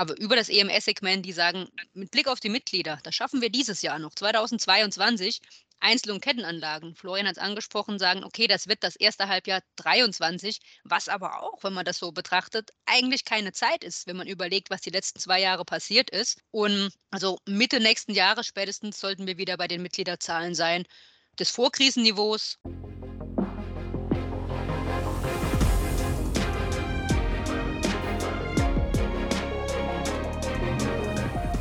Aber über das EMS-Segment, die sagen, mit Blick auf die Mitglieder, das schaffen wir dieses Jahr noch, 2022, Einzel- und Kettenanlagen. Florian hat es angesprochen, sagen, okay, das wird das erste Halbjahr 23, was aber auch, wenn man das so betrachtet, eigentlich keine Zeit ist, wenn man überlegt, was die letzten zwei Jahre passiert ist. Und also Mitte nächsten Jahres spätestens sollten wir wieder bei den Mitgliederzahlen sein des Vorkrisenniveaus.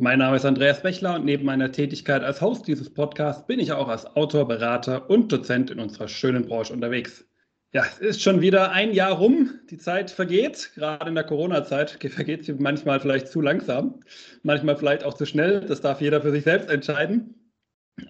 Mein Name ist Andreas Bechler und neben meiner Tätigkeit als Host dieses Podcasts bin ich auch als Autor, Berater und Dozent in unserer schönen Branche unterwegs. Ja, es ist schon wieder ein Jahr rum. Die Zeit vergeht. Gerade in der Corona-Zeit vergeht sie manchmal vielleicht zu langsam, manchmal vielleicht auch zu schnell. Das darf jeder für sich selbst entscheiden.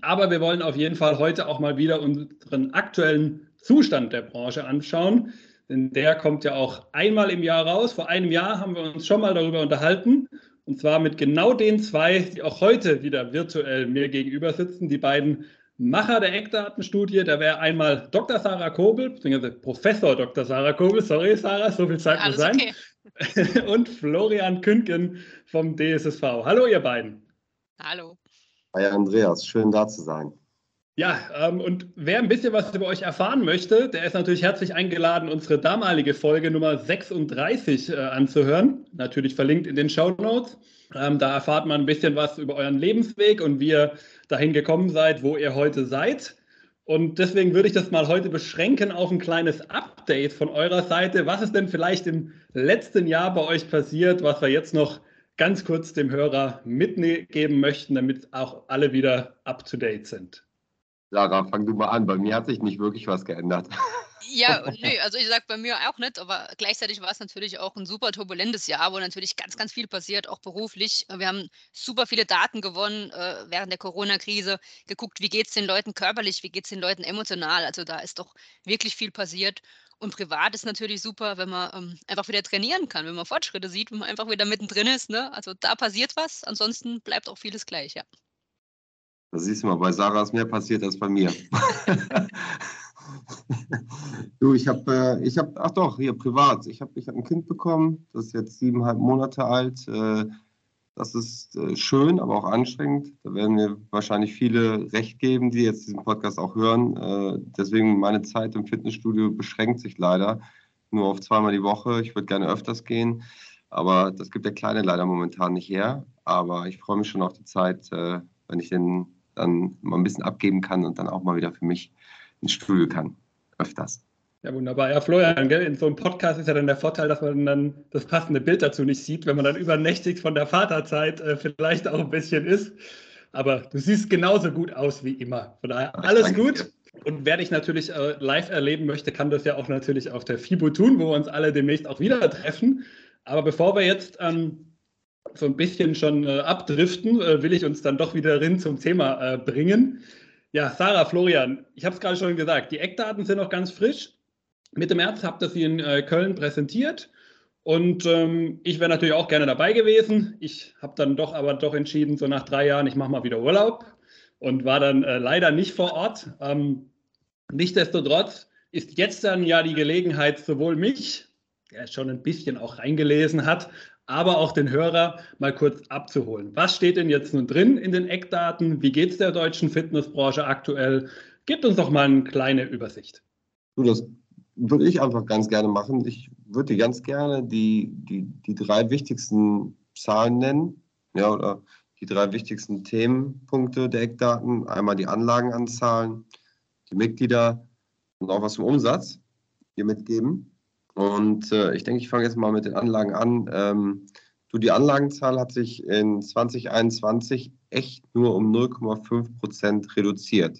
Aber wir wollen auf jeden Fall heute auch mal wieder unseren aktuellen Zustand der Branche anschauen. Denn der kommt ja auch einmal im Jahr raus. Vor einem Jahr haben wir uns schon mal darüber unterhalten. Und zwar mit genau den zwei, die auch heute wieder virtuell mir gegenüber sitzen, die beiden Macher der Eckdatenstudie. Da wäre einmal Dr. Sarah Kobel, beziehungsweise Professor Dr. Sarah Kobel, sorry Sarah, so viel Zeit muss sein. Okay. Und Florian Künken vom DSSV. Hallo ihr beiden. Hallo. Hi Andreas, schön da zu sein. Ja, ähm, und wer ein bisschen was über euch erfahren möchte, der ist natürlich herzlich eingeladen, unsere damalige Folge Nummer 36 äh, anzuhören. Natürlich verlinkt in den Show Notes. Ähm, da erfahrt man ein bisschen was über euren Lebensweg und wie ihr dahin gekommen seid, wo ihr heute seid. Und deswegen würde ich das mal heute beschränken auf ein kleines Update von eurer Seite. Was ist denn vielleicht im letzten Jahr bei euch passiert, was wir jetzt noch ganz kurz dem Hörer mitgeben möchten, damit auch alle wieder up-to-date sind? Sarah, fang du mal an. Bei mir hat sich nicht wirklich was geändert. Ja, nö, also ich sage bei mir auch nicht, aber gleichzeitig war es natürlich auch ein super turbulentes Jahr, wo natürlich ganz, ganz viel passiert, auch beruflich. Wir haben super viele Daten gewonnen äh, während der Corona-Krise, geguckt, wie geht es den Leuten körperlich, wie geht es den Leuten emotional. Also da ist doch wirklich viel passiert. Und privat ist natürlich super, wenn man ähm, einfach wieder trainieren kann, wenn man Fortschritte sieht, wenn man einfach wieder mittendrin ist. Ne? Also da passiert was, ansonsten bleibt auch vieles gleich, ja. Da siehst du mal, bei Sarah ist mehr passiert als bei mir. du, ich habe, äh, ich habe, ach doch, hier privat. Ich habe ich hab ein Kind bekommen, das ist jetzt siebeneinhalb Monate alt. Äh, das ist äh, schön, aber auch anstrengend. Da werden mir wahrscheinlich viele recht geben, die jetzt diesen Podcast auch hören. Äh, deswegen meine Zeit im Fitnessstudio beschränkt sich leider nur auf zweimal die Woche. Ich würde gerne öfters gehen, aber das gibt der Kleine leider momentan nicht her. Aber ich freue mich schon auf die Zeit, äh, wenn ich den dann mal ein bisschen abgeben kann und dann auch mal wieder für mich ins Studio kann. Öfters. Ja, wunderbar. Ja, Florian, gell? in so einem Podcast ist ja dann der Vorteil, dass man dann das passende Bild dazu nicht sieht, wenn man dann übernächtig von der Vaterzeit äh, vielleicht auch ein bisschen ist. Aber du siehst genauso gut aus wie immer. Von daher alles gut. Und wer dich natürlich äh, live erleben möchte, kann das ja auch natürlich auf der FIBO tun, wo wir uns alle demnächst auch wieder treffen. Aber bevor wir jetzt ähm, so ein bisschen schon äh, abdriften, äh, will ich uns dann doch wieder rein zum Thema äh, bringen. Ja, Sarah, Florian, ich habe es gerade schon gesagt, die Eckdaten sind noch ganz frisch. Mitte März habt ihr sie in äh, Köln präsentiert und ähm, ich wäre natürlich auch gerne dabei gewesen. Ich habe dann doch aber doch entschieden, so nach drei Jahren, ich mache mal wieder Urlaub und war dann äh, leider nicht vor Ort. Ähm, nichtsdestotrotz ist jetzt dann ja die Gelegenheit, sowohl mich, der schon ein bisschen auch reingelesen hat, aber auch den Hörer mal kurz abzuholen. Was steht denn jetzt nun drin in den Eckdaten? Wie geht es der deutschen Fitnessbranche aktuell? Gebt uns doch mal eine kleine Übersicht. Das würde ich einfach ganz gerne machen. Ich würde ganz gerne die, die, die drei wichtigsten Zahlen nennen, ja, oder die drei wichtigsten Themenpunkte der Eckdaten. Einmal die Anlagenanzahlen, die Mitglieder und auch was zum Umsatz hier mitgeben. Und äh, ich denke, ich fange jetzt mal mit den Anlagen an. Ähm, du, die Anlagenzahl hat sich in 2021 echt nur um 0,5 Prozent reduziert,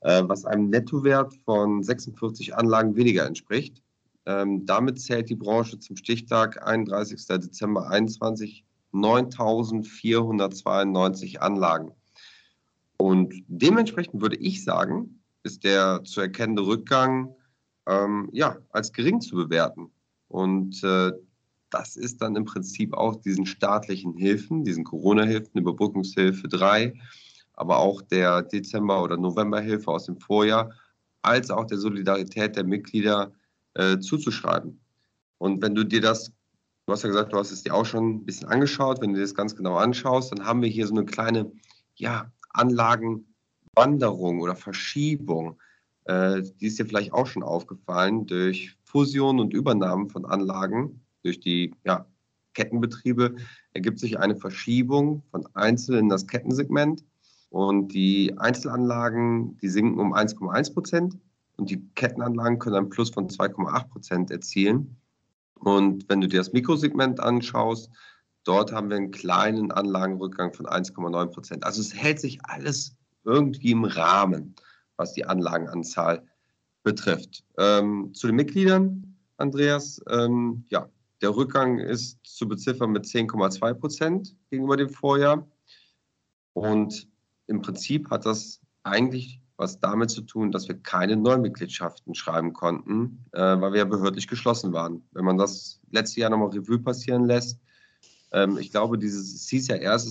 äh, was einem Nettowert von 46 Anlagen weniger entspricht. Ähm, damit zählt die Branche zum Stichtag 31. Dezember 2021 9.492 Anlagen. Und dementsprechend würde ich sagen, ist der zu erkennende Rückgang ähm, ja, als gering zu bewerten. Und äh, das ist dann im Prinzip auch diesen staatlichen Hilfen, diesen Corona-Hilfen, Überbrückungshilfe 3, aber auch der Dezember- oder Novemberhilfe aus dem Vorjahr, als auch der Solidarität der Mitglieder äh, zuzuschreiben. Und wenn du dir das, du hast ja gesagt, du hast es dir auch schon ein bisschen angeschaut, wenn du dir das ganz genau anschaust, dann haben wir hier so eine kleine ja, Anlagenwanderung oder Verschiebung. Äh, die ist dir vielleicht auch schon aufgefallen durch Fusion und Übernahmen von Anlagen durch die ja, Kettenbetriebe ergibt sich eine Verschiebung von Einzel in das Kettensegment und die Einzelanlagen, die sinken um 1,1 Prozent und die Kettenanlagen können einen Plus von 2,8 Prozent erzielen. Und wenn du dir das Mikrosegment anschaust, dort haben wir einen kleinen Anlagenrückgang von 1,9 Prozent. Also es hält sich alles irgendwie im Rahmen, was die Anlagenanzahl betrifft. Ähm, zu den Mitgliedern, Andreas, ähm, ja, der Rückgang ist zu beziffern mit 10,2 Prozent gegenüber dem Vorjahr. Und im Prinzip hat das eigentlich was damit zu tun, dass wir keine Neumitgliedschaften schreiben konnten, äh, weil wir ja behördlich geschlossen waren. Wenn man das letzte Jahr nochmal Revue passieren lässt, ähm, ich glaube, dieses, es hieß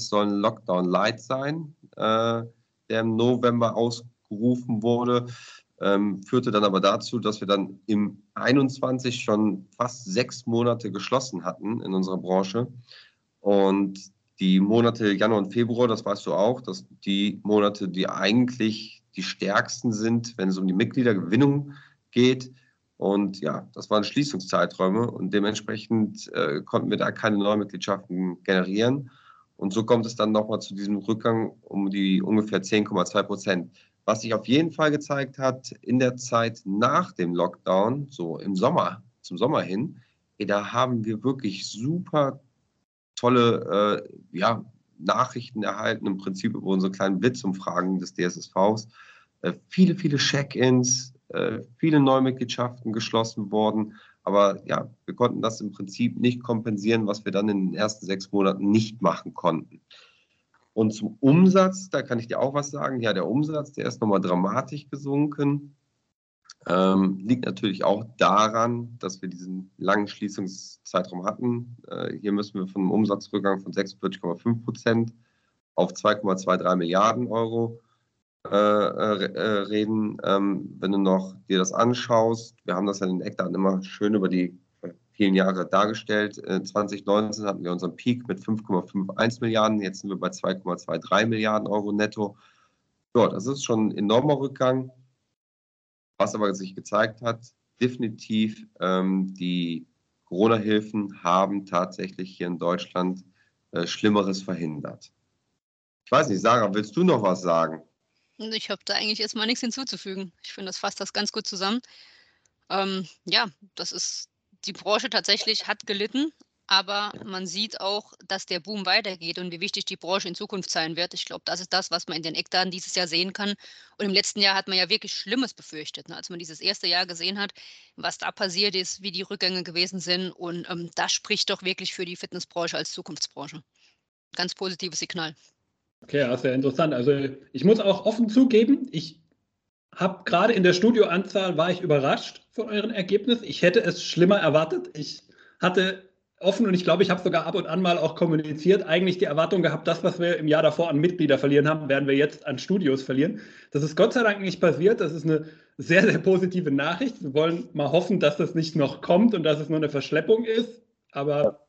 soll ein Lockdown Light sein, äh, der im November ausgerufen wurde ähm, führte dann aber dazu, dass wir dann im 21 schon fast sechs Monate geschlossen hatten in unserer Branche. Und die Monate Januar und Februar, das weißt du auch, dass die Monate, die eigentlich die stärksten sind, wenn es um die Mitgliedergewinnung geht. Und ja, das waren Schließungszeiträume und dementsprechend äh, konnten wir da keine neuen Mitgliedschaften generieren. Und so kommt es dann nochmal zu diesem Rückgang um die ungefähr 10,2 Prozent. Was sich auf jeden Fall gezeigt hat in der Zeit nach dem Lockdown, so im Sommer, zum Sommer hin, da haben wir wirklich super tolle äh, ja, Nachrichten erhalten, im Prinzip über unsere kleinen Blitzumfragen des DSSVs. Äh, viele, viele Check-ins, äh, viele Neumitgliedschaften geschlossen worden. Aber ja, wir konnten das im Prinzip nicht kompensieren, was wir dann in den ersten sechs Monaten nicht machen konnten. Und zum Umsatz, da kann ich dir auch was sagen. Ja, der Umsatz, der ist nochmal dramatisch gesunken. Ähm, liegt natürlich auch daran, dass wir diesen langen Schließungszeitraum hatten. Äh, hier müssen wir von einem Umsatzrückgang von 46,5 Prozent auf 2,23 Milliarden Euro äh, äh, äh, reden. Ähm, wenn du noch dir das anschaust, wir haben das ja in den Eckdaten immer schön über die vielen Jahre dargestellt. 2019 äh, hatten wir unseren Peak mit 5,51 Milliarden, jetzt sind wir bei 2,23 Milliarden Euro netto. Ja, das ist schon ein enormer Rückgang. Was aber sich gezeigt hat, definitiv ähm, die Corona-Hilfen haben tatsächlich hier in Deutschland äh, Schlimmeres verhindert. Ich weiß nicht, Sarah, willst du noch was sagen? Ich habe da eigentlich erstmal nichts hinzuzufügen. Ich finde, das fasst das ganz gut zusammen. Ähm, ja, das ist die Branche tatsächlich hat gelitten, aber man sieht auch, dass der Boom weitergeht und wie wichtig die Branche in Zukunft sein wird. Ich glaube, das ist das, was man in den Eckdaten dieses Jahr sehen kann. Und im letzten Jahr hat man ja wirklich Schlimmes befürchtet, ne? als man dieses erste Jahr gesehen hat, was da passiert ist, wie die Rückgänge gewesen sind. Und ähm, das spricht doch wirklich für die Fitnessbranche als Zukunftsbranche. Ganz positives Signal. Okay, ja, sehr interessant. Also ich muss auch offen zugeben, ich habe gerade in der Studioanzahl war ich überrascht von euren Ergebnissen. Ich hätte es schlimmer erwartet. Ich hatte offen und ich glaube, ich habe sogar ab und an mal auch kommuniziert, eigentlich die Erwartung gehabt, das, was wir im Jahr davor an Mitglieder verlieren haben, werden wir jetzt an Studios verlieren. Das ist Gott sei Dank nicht passiert. Das ist eine sehr, sehr positive Nachricht. Wir wollen mal hoffen, dass das nicht noch kommt und dass es nur eine Verschleppung ist. Aber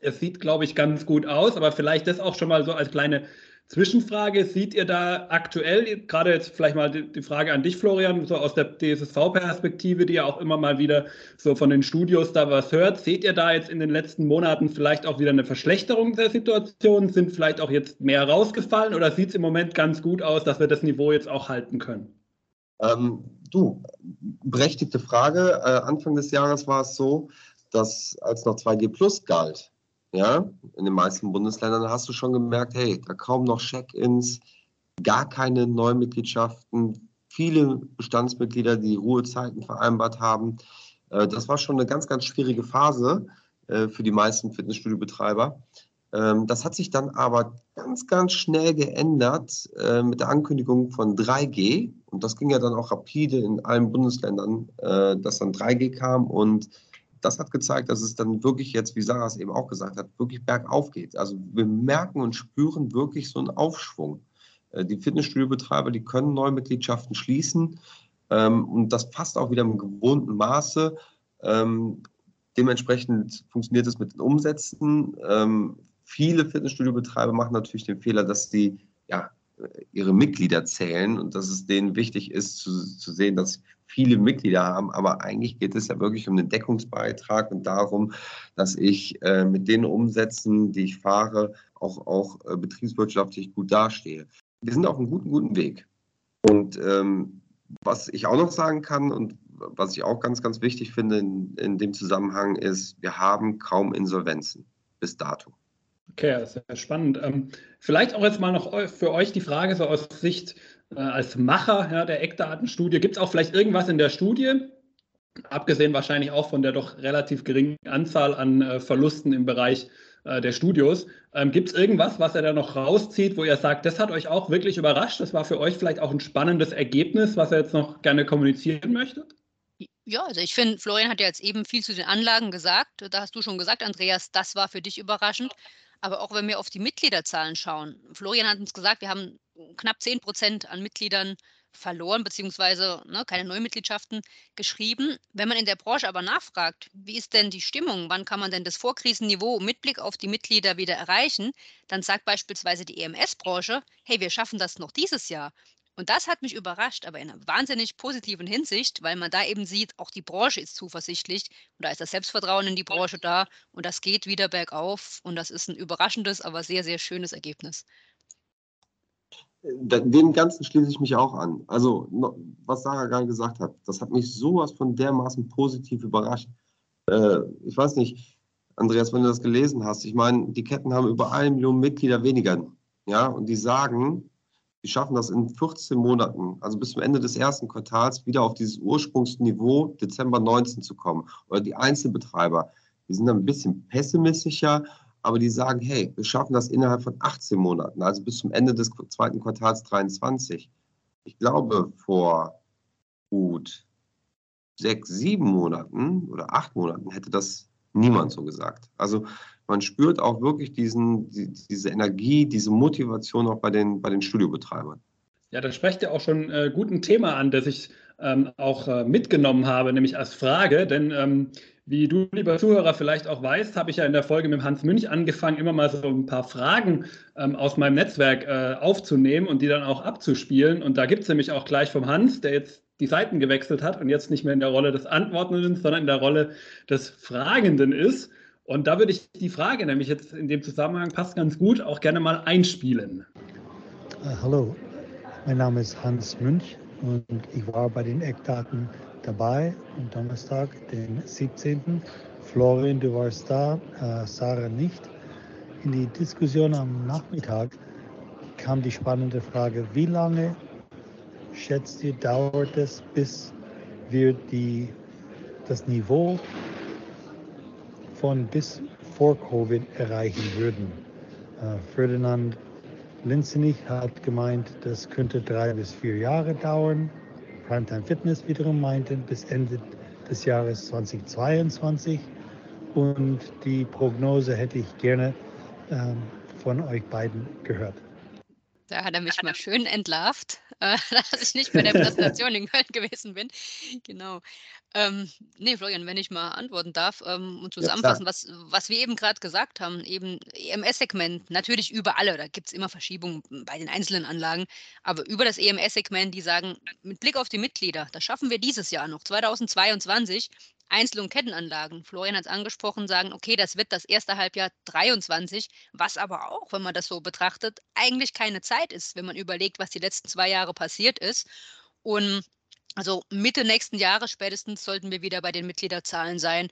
es sieht, glaube ich, ganz gut aus. Aber vielleicht das auch schon mal so als kleine Zwischenfrage, seht ihr da aktuell, gerade jetzt vielleicht mal die, die Frage an dich, Florian, so aus der DSSV-Perspektive, die ja auch immer mal wieder so von den Studios da was hört, seht ihr da jetzt in den letzten Monaten vielleicht auch wieder eine Verschlechterung der Situation? Sind vielleicht auch jetzt mehr rausgefallen oder sieht es im Moment ganz gut aus, dass wir das Niveau jetzt auch halten können? Ähm, du, berechtigte Frage. Äh, Anfang des Jahres war es so, dass als noch 2G Plus galt, ja, in den meisten Bundesländern hast du schon gemerkt, hey, da kaum noch Check-ins, gar keine Neumitgliedschaften, viele Bestandsmitglieder, die Ruhezeiten vereinbart haben. Äh, das war schon eine ganz, ganz schwierige Phase äh, für die meisten Fitnessstudio-Betreiber. Ähm, das hat sich dann aber ganz, ganz schnell geändert äh, mit der Ankündigung von 3G. Und das ging ja dann auch rapide in allen Bundesländern, dass dann 3G kam. Und das hat gezeigt, dass es dann wirklich jetzt, wie Sarah es eben auch gesagt hat, wirklich bergauf geht. Also wir merken und spüren wirklich so einen Aufschwung. Äh, die Fitnessstudiobetreiber, die können neue Mitgliedschaften schließen. Ähm, und das passt auch wieder im gewohnten Maße. Ähm, dementsprechend funktioniert es mit den Umsätzen. Ähm, viele Fitnessstudiobetreiber machen natürlich den Fehler, dass sie ja, ihre Mitglieder zählen und dass es denen wichtig ist zu, zu sehen, dass viele Mitglieder haben. Aber eigentlich geht es ja wirklich um den Deckungsbeitrag und darum, dass ich äh, mit den Umsätzen, die ich fahre, auch, auch äh, betriebswirtschaftlich gut dastehe. Wir sind auf einem guten, guten Weg. Und ähm, was ich auch noch sagen kann und was ich auch ganz, ganz wichtig finde in, in dem Zusammenhang ist, wir haben kaum Insolvenzen bis dato. Okay, sehr spannend. Ähm, vielleicht auch jetzt mal noch für euch die Frage so aus Sicht äh, als Macher ja, der Eckdatenstudie. Gibt es auch vielleicht irgendwas in der Studie, abgesehen wahrscheinlich auch von der doch relativ geringen Anzahl an äh, Verlusten im Bereich äh, der Studios, ähm, gibt es irgendwas, was er da noch rauszieht, wo ihr sagt, das hat euch auch wirklich überrascht? Das war für euch vielleicht auch ein spannendes Ergebnis, was er jetzt noch gerne kommunizieren möchte? Ja, also ich finde, Florian hat ja jetzt eben viel zu den Anlagen gesagt. Da hast du schon gesagt, Andreas, das war für dich überraschend. Aber auch wenn wir auf die Mitgliederzahlen schauen, Florian hat uns gesagt, wir haben knapp 10 Prozent an Mitgliedern verloren, beziehungsweise ne, keine Neumitgliedschaften geschrieben. Wenn man in der Branche aber nachfragt, wie ist denn die Stimmung, wann kann man denn das Vorkrisenniveau mit Blick auf die Mitglieder wieder erreichen, dann sagt beispielsweise die EMS-Branche, hey, wir schaffen das noch dieses Jahr. Und das hat mich überrascht, aber in einer wahnsinnig positiven Hinsicht, weil man da eben sieht, auch die Branche ist zuversichtlich und da ist das Selbstvertrauen in die Branche da und das geht wieder bergauf und das ist ein überraschendes, aber sehr, sehr schönes Ergebnis. Dem Ganzen schließe ich mich auch an. Also, was Sarah gerade gesagt hat, das hat mich sowas von dermaßen positiv überrascht. Äh, ich weiß nicht, Andreas, wenn du das gelesen hast, ich meine, die Ketten haben über eine Million Mitglieder weniger. Ja, und die sagen, die schaffen das in 14 Monaten, also bis zum Ende des ersten Quartals, wieder auf dieses Ursprungsniveau Dezember 19 zu kommen. Oder die Einzelbetreiber, die sind dann ein bisschen pessimistischer, aber die sagen, hey, wir schaffen das innerhalb von 18 Monaten, also bis zum Ende des zweiten Quartals 23. Ich glaube, vor gut sechs, sieben Monaten oder acht Monaten hätte das niemand so gesagt. Also man spürt auch wirklich diesen, die, diese Energie, diese Motivation auch bei den, bei den Studiobetreibern. Ja, da sprecht ihr auch schon äh, gut ein Thema an, das ich ähm, auch äh, mitgenommen habe, nämlich als Frage. Denn ähm, wie du, lieber Zuhörer, vielleicht auch weißt, habe ich ja in der Folge mit Hans Münch angefangen, immer mal so ein paar Fragen ähm, aus meinem Netzwerk äh, aufzunehmen und die dann auch abzuspielen. Und da gibt es nämlich auch gleich vom Hans, der jetzt die Seiten gewechselt hat und jetzt nicht mehr in der Rolle des Antwortenden, sondern in der Rolle des Fragenden ist. Und da würde ich die Frage nämlich jetzt in dem Zusammenhang passt ganz gut auch gerne mal einspielen. Uh, hallo, mein Name ist Hans Münch und ich war bei den Eckdaten dabei am Donnerstag, den 17. Florian, du warst da, uh, Sarah nicht. In die Diskussion am Nachmittag kam die spannende Frage, wie lange schätzt ihr, dauert es, bis wir die, das Niveau von bis vor Covid erreichen würden. Äh, Ferdinand Linzenich hat gemeint, das könnte drei bis vier Jahre dauern. Primetime Fitness wiederum meinte bis Ende des Jahres 2022. Und die Prognose hätte ich gerne ähm, von euch beiden gehört. Da hat er mich mal schön entlarvt, äh, dass ich nicht bei der Präsentation in Köln gewesen bin. Genau. Ähm, nee, Florian, wenn ich mal antworten darf ähm, und zusammenfassen, ja, was, was wir eben gerade gesagt haben, eben EMS-Segment, natürlich über alle, da gibt es immer Verschiebungen bei den einzelnen Anlagen, aber über das EMS-Segment, die sagen, mit Blick auf die Mitglieder, das schaffen wir dieses Jahr noch, 2022, Einzel- und Kettenanlagen, Florian hat es angesprochen, sagen, okay, das wird das erste Halbjahr 23, was aber auch, wenn man das so betrachtet, eigentlich keine Zeit ist, wenn man überlegt, was die letzten zwei Jahre passiert ist. Und also Mitte nächsten Jahres spätestens sollten wir wieder bei den Mitgliederzahlen sein.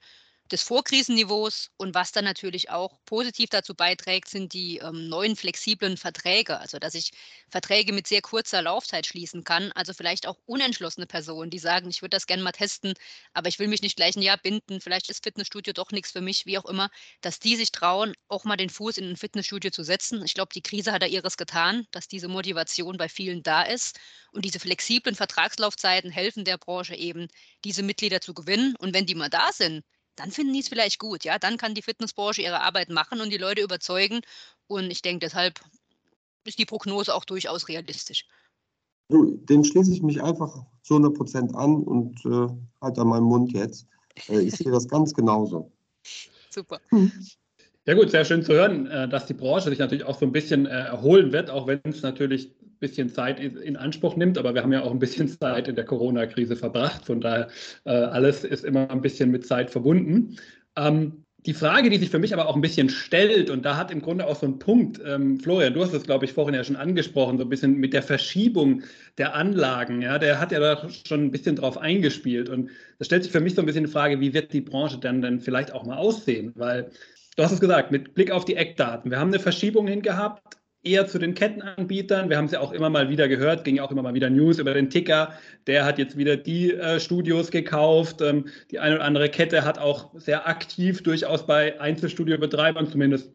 Des Vorkrisenniveaus und was dann natürlich auch positiv dazu beiträgt, sind die ähm, neuen flexiblen Verträge, also dass ich Verträge mit sehr kurzer Laufzeit schließen kann, also vielleicht auch unentschlossene Personen, die sagen, ich würde das gerne mal testen, aber ich will mich nicht gleich ein Jahr binden, vielleicht ist Fitnessstudio doch nichts für mich, wie auch immer, dass die sich trauen, auch mal den Fuß in ein Fitnessstudio zu setzen. Ich glaube, die Krise hat da ihres getan, dass diese Motivation bei vielen da ist. Und diese flexiblen Vertragslaufzeiten helfen der Branche eben, diese Mitglieder zu gewinnen. Und wenn die mal da sind, dann finden die es vielleicht gut, ja. Dann kann die Fitnessbranche ihre Arbeit machen und die Leute überzeugen. Und ich denke, deshalb ist die Prognose auch durchaus realistisch. Dem schließe ich mich einfach zu 100 Prozent an und äh, halt an meinen Mund jetzt. Äh, ich sehe das ganz genauso. Super. Hm. Ja gut, sehr schön zu hören, äh, dass die Branche sich natürlich auch so ein bisschen äh, erholen wird, auch wenn es natürlich bisschen Zeit in Anspruch nimmt, aber wir haben ja auch ein bisschen Zeit in der Corona-Krise verbracht. Von daher, äh, alles ist immer ein bisschen mit Zeit verbunden. Ähm, die Frage, die sich für mich aber auch ein bisschen stellt, und da hat im Grunde auch so ein Punkt, ähm, Florian, du hast es, glaube ich, vorhin ja schon angesprochen, so ein bisschen mit der Verschiebung der Anlagen, ja, der hat ja da schon ein bisschen drauf eingespielt. Und da stellt sich für mich so ein bisschen die Frage, wie wird die Branche dann, dann vielleicht auch mal aussehen? Weil, du hast es gesagt, mit Blick auf die Eckdaten, wir haben eine Verschiebung hingehabt, eher zu den Kettenanbietern. Wir haben es ja auch immer mal wieder gehört, ging auch immer mal wieder News über den Ticker. Der hat jetzt wieder die äh, Studios gekauft. Ähm, die eine oder andere Kette hat auch sehr aktiv durchaus bei Einzelstudiobetreibern, zumindest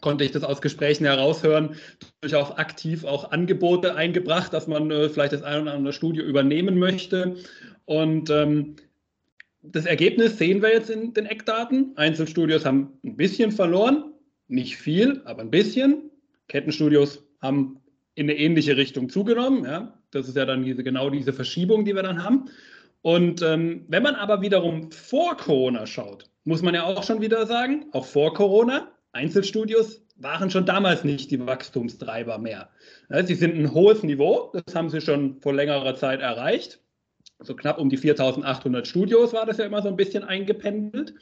konnte ich das aus Gesprächen heraushören, durchaus aktiv auch Angebote eingebracht, dass man äh, vielleicht das eine oder andere Studio übernehmen möchte. Und ähm, das Ergebnis sehen wir jetzt in den Eckdaten. Einzelstudios haben ein bisschen verloren, nicht viel, aber ein bisschen. Kettenstudios haben in eine ähnliche Richtung zugenommen. Ja? Das ist ja dann diese, genau diese Verschiebung, die wir dann haben. Und ähm, wenn man aber wiederum vor Corona schaut, muss man ja auch schon wieder sagen, auch vor Corona, Einzelstudios waren schon damals nicht die Wachstumstreiber mehr. Ja, sie sind ein hohes Niveau, das haben sie schon vor längerer Zeit erreicht. So knapp um die 4800 Studios war das ja immer so ein bisschen eingependelt.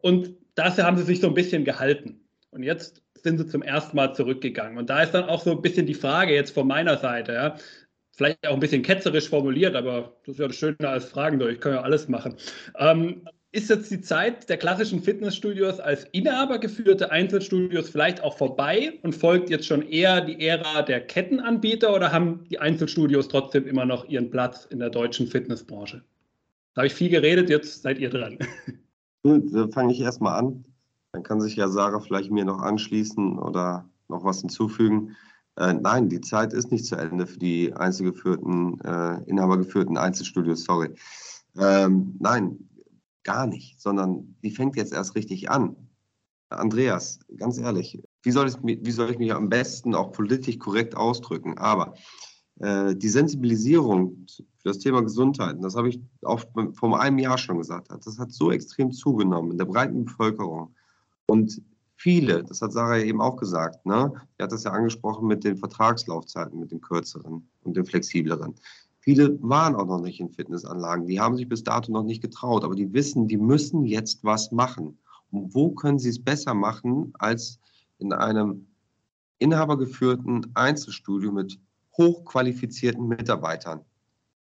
Und das haben sie sich so ein bisschen gehalten. Und jetzt sind sie zum ersten Mal zurückgegangen. Und da ist dann auch so ein bisschen die Frage jetzt von meiner Seite, ja, vielleicht auch ein bisschen ketzerisch formuliert, aber das ist ja das Schöne als Fragen durch, ich kann ja alles machen. Ähm, ist jetzt die Zeit der klassischen Fitnessstudios als Inhaber geführte Einzelstudios vielleicht auch vorbei und folgt jetzt schon eher die Ära der Kettenanbieter oder haben die Einzelstudios trotzdem immer noch ihren Platz in der deutschen Fitnessbranche? Da habe ich viel geredet, jetzt seid ihr dran. Gut, dann fange ich erstmal an. Dann kann sich ja Sarah vielleicht mir noch anschließen oder noch was hinzufügen. Äh, nein, die Zeit ist nicht zu Ende für die einzelgeführten, äh, inhabergeführten Einzelstudios, sorry. Ähm, nein, gar nicht, sondern die fängt jetzt erst richtig an. Andreas, ganz ehrlich, wie soll, ich, wie soll ich mich am besten auch politisch korrekt ausdrücken? Aber äh, die Sensibilisierung für das Thema Gesundheit, das habe ich auch vor einem Jahr schon gesagt, das hat so extrem zugenommen in der breiten Bevölkerung. Und viele, das hat Sarah eben auch gesagt, ne? sie hat das ja angesprochen mit den Vertragslaufzeiten, mit den kürzeren und den flexibleren. Viele waren auch noch nicht in Fitnessanlagen, die haben sich bis dato noch nicht getraut, aber die wissen, die müssen jetzt was machen. Und wo können sie es besser machen als in einem inhabergeführten Einzelstudio mit hochqualifizierten Mitarbeitern,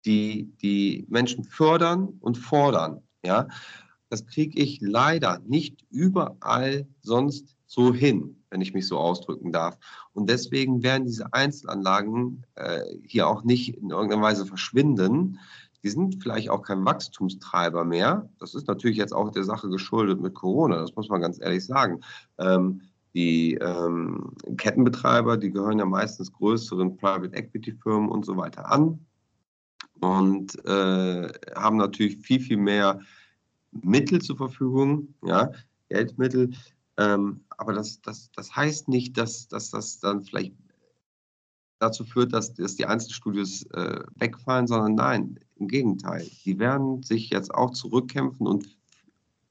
die die Menschen fördern und fordern. Ja? Das kriege ich leider nicht überall sonst so hin, wenn ich mich so ausdrücken darf. Und deswegen werden diese Einzelanlagen äh, hier auch nicht in irgendeiner Weise verschwinden. Die sind vielleicht auch kein Wachstumstreiber mehr. Das ist natürlich jetzt auch der Sache geschuldet mit Corona, das muss man ganz ehrlich sagen. Ähm, die ähm, Kettenbetreiber, die gehören ja meistens größeren Private Equity Firmen und so weiter an und äh, haben natürlich viel, viel mehr Mittel zur Verfügung, ja, Geldmittel. Ähm, aber das, das, das heißt nicht, dass, dass das dann vielleicht dazu führt, dass, dass die Einzelstudios äh, wegfallen, sondern nein, im Gegenteil. Die werden sich jetzt auch zurückkämpfen und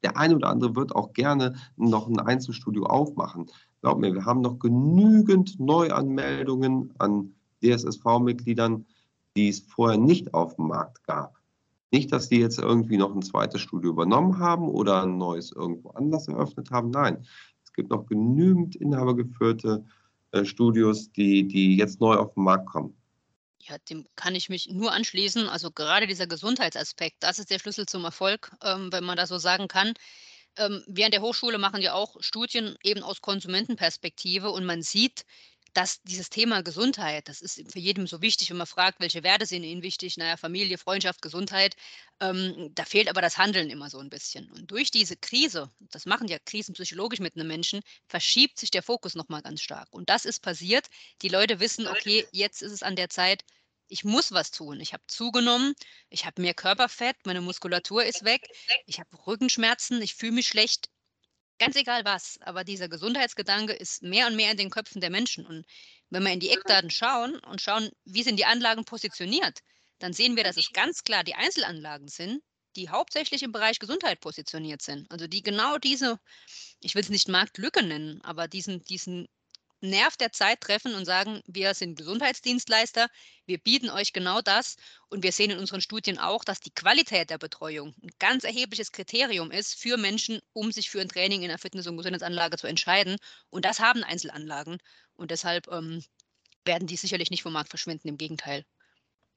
der eine oder andere wird auch gerne noch ein Einzelstudio aufmachen. Glaub mir, wir haben noch genügend Neuanmeldungen an DSSV-Mitgliedern, die es vorher nicht auf dem Markt gab. Nicht, dass die jetzt irgendwie noch ein zweites Studio übernommen haben oder ein neues irgendwo anders eröffnet haben. Nein, es gibt noch genügend inhabergeführte äh, Studios, die, die jetzt neu auf den Markt kommen. Ja, dem kann ich mich nur anschließen. Also gerade dieser Gesundheitsaspekt, das ist der Schlüssel zum Erfolg, ähm, wenn man das so sagen kann. ähm, wir an der Hochschule machen ja auch Studien eben aus Konsumentenperspektive und man sieht, dass dieses Thema Gesundheit, das ist für jedem so wichtig, wenn man fragt, welche Werte sind Ihnen wichtig, naja, Familie, Freundschaft, Gesundheit, ähm, da fehlt aber das Handeln immer so ein bisschen. Und durch diese Krise, das machen ja Krisen psychologisch mit einem Menschen, verschiebt sich der Fokus nochmal ganz stark. Und das ist passiert. Die Leute wissen, okay, jetzt ist es an der Zeit, ich muss was tun. Ich habe zugenommen, ich habe mehr Körperfett, meine Muskulatur ist weg, ich habe Rückenschmerzen, ich fühle mich schlecht, Ganz egal was, aber dieser Gesundheitsgedanke ist mehr und mehr in den Köpfen der Menschen. Und wenn wir in die Eckdaten schauen und schauen, wie sind die Anlagen positioniert, dann sehen wir, dass es ganz klar die Einzelanlagen sind, die hauptsächlich im Bereich Gesundheit positioniert sind. Also die genau diese, ich will es nicht Marktlücke nennen, aber diesen, diesen Nerv der Zeit treffen und sagen, wir sind Gesundheitsdienstleister, wir bieten euch genau das und wir sehen in unseren Studien auch, dass die Qualität der Betreuung ein ganz erhebliches Kriterium ist für Menschen, um sich für ein Training in einer Fitness- und Gesundheitsanlage zu entscheiden. Und das haben Einzelanlagen und deshalb ähm, werden die sicherlich nicht vom Markt verschwinden, im Gegenteil.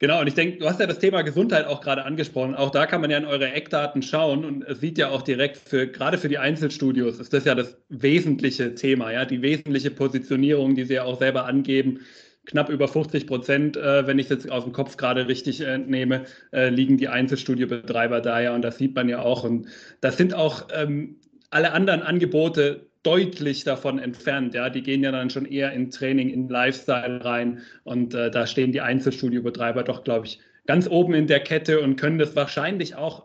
Genau, und ich denke, du hast ja das Thema Gesundheit auch gerade angesprochen. Auch da kann man ja in eure Eckdaten schauen und es sieht ja auch direkt für, gerade für die Einzelstudios ist das ja das wesentliche Thema, ja, die wesentliche Positionierung, die sie ja auch selber angeben. Knapp über 50 Prozent, äh, wenn ich es jetzt aus dem Kopf gerade richtig entnehme, äh, liegen die Einzelstudiobetreiber da ja und das sieht man ja auch. Und das sind auch ähm, alle anderen Angebote deutlich davon entfernt. Ja, die gehen ja dann schon eher in Training, in Lifestyle rein und äh, da stehen die Einzelstudiobetreiber doch, glaube ich, ganz oben in der Kette und können das wahrscheinlich auch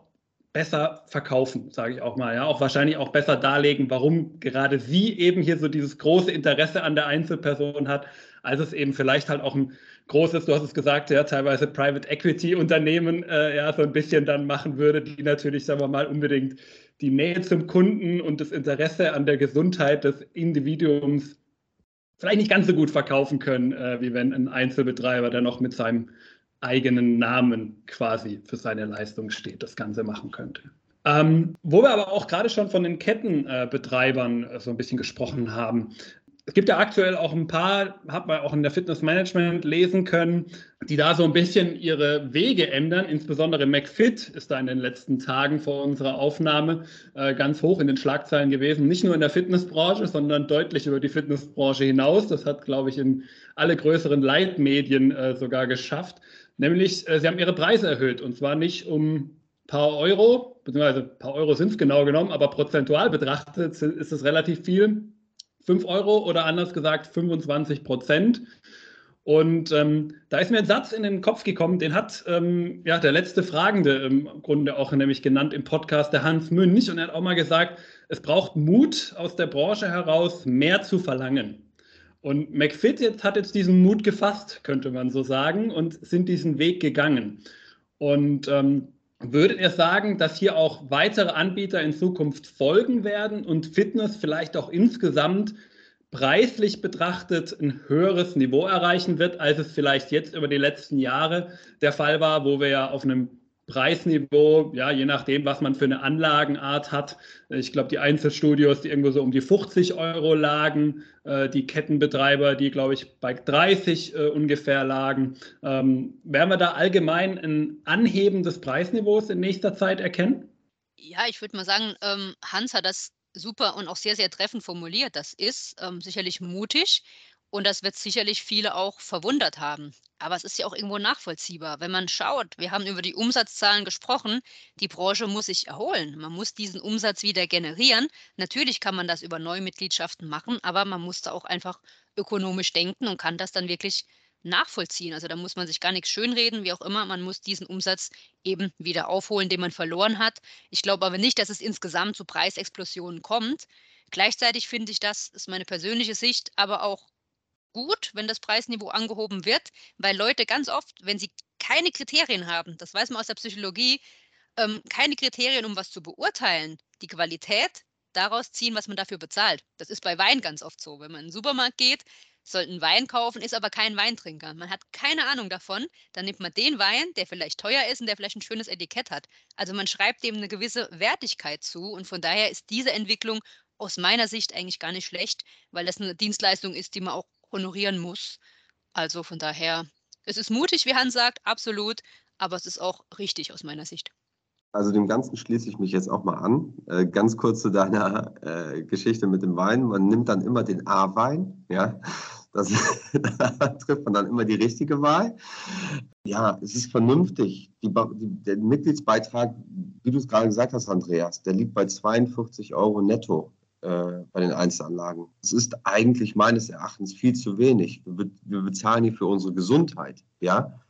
besser verkaufen, sage ich auch mal. Ja, auch wahrscheinlich auch besser darlegen, warum gerade sie eben hier so dieses große Interesse an der Einzelperson hat, als es eben vielleicht halt auch ein großes, du hast es gesagt, ja, teilweise Private Equity Unternehmen äh, ja so ein bisschen dann machen würde, die natürlich, sagen wir mal, unbedingt die Nähe zum Kunden und das Interesse an der Gesundheit des Individuums vielleicht nicht ganz so gut verkaufen können, äh, wie wenn ein Einzelbetreiber, der noch mit seinem eigenen Namen quasi für seine Leistung steht, das Ganze machen könnte. Ähm, wo wir aber auch gerade schon von den Kettenbetreibern äh, so ein bisschen gesprochen haben. Es gibt ja aktuell auch ein paar, hat man auch in der Fitness Management lesen können, die da so ein bisschen ihre Wege ändern. Insbesondere McFit ist da in den letzten Tagen vor unserer Aufnahme äh, ganz hoch in den Schlagzeilen gewesen. Nicht nur in der Fitnessbranche, sondern deutlich über die Fitnessbranche hinaus. Das hat, glaube ich, in alle größeren Leitmedien äh, sogar geschafft. Nämlich, äh, sie haben ihre Preise erhöht und zwar nicht um paar Euro, beziehungsweise ein paar Euro sind es genau genommen, aber prozentual betrachtet ist es relativ viel 5 Euro oder anders gesagt 25 Prozent. Und ähm, da ist mir ein Satz in den Kopf gekommen, den hat ähm, ja, der letzte Fragende im Grunde auch nämlich genannt im Podcast, der Hans Münch. Und er hat auch mal gesagt, es braucht Mut aus der Branche heraus, mehr zu verlangen. Und McFit jetzt hat jetzt diesen Mut gefasst, könnte man so sagen, und sind diesen Weg gegangen. Und ähm, Würdet ihr sagen, dass hier auch weitere Anbieter in Zukunft folgen werden und Fitness vielleicht auch insgesamt preislich betrachtet ein höheres Niveau erreichen wird, als es vielleicht jetzt über die letzten Jahre der Fall war, wo wir ja auf einem Preisniveau, ja, je nachdem, was man für eine Anlagenart hat. Ich glaube, die Einzelstudios, die irgendwo so um die 50 Euro lagen, äh, die Kettenbetreiber, die, glaube ich, bei 30 äh, ungefähr lagen. Ähm, werden wir da allgemein ein Anheben des Preisniveaus in nächster Zeit erkennen? Ja, ich würde mal sagen, ähm, Hans hat das super und auch sehr, sehr treffend formuliert. Das ist ähm, sicherlich mutig und das wird sicherlich viele auch verwundert haben. Aber es ist ja auch irgendwo nachvollziehbar. Wenn man schaut, wir haben über die Umsatzzahlen gesprochen, die Branche muss sich erholen. Man muss diesen Umsatz wieder generieren. Natürlich kann man das über Neumitgliedschaften machen, aber man muss da auch einfach ökonomisch denken und kann das dann wirklich nachvollziehen. Also da muss man sich gar nichts schönreden, wie auch immer. Man muss diesen Umsatz eben wieder aufholen, den man verloren hat. Ich glaube aber nicht, dass es insgesamt zu Preisexplosionen kommt. Gleichzeitig finde ich, das ist meine persönliche Sicht, aber auch gut, wenn das Preisniveau angehoben wird, weil Leute ganz oft, wenn sie keine Kriterien haben, das weiß man aus der Psychologie, ähm, keine Kriterien, um was zu beurteilen, die Qualität daraus ziehen, was man dafür bezahlt. Das ist bei Wein ganz oft so. Wenn man in den Supermarkt geht, sollte einen Wein kaufen, ist aber kein Weintrinker. Man hat keine Ahnung davon, dann nimmt man den Wein, der vielleicht teuer ist und der vielleicht ein schönes Etikett hat. Also man schreibt dem eine gewisse Wertigkeit zu und von daher ist diese Entwicklung aus meiner Sicht eigentlich gar nicht schlecht, weil das eine Dienstleistung ist, die man auch honorieren muss. Also von daher, es ist mutig, wie Hans sagt, absolut, aber es ist auch richtig aus meiner Sicht. Also dem Ganzen schließe ich mich jetzt auch mal an. Äh, ganz kurz zu deiner äh, Geschichte mit dem Wein. Man nimmt dann immer den A-Wein, ja. Das, da trifft man dann immer die richtige Wahl. Ja, es ist vernünftig. Die, die, der Mitgliedsbeitrag, wie du es gerade gesagt hast, Andreas, der liegt bei 42 Euro netto äh, bei den Einzelanlagen. Das ist eigentlich meines Erachtens viel zu wenig. Wir, wir bezahlen hier für unsere Gesundheit, ja.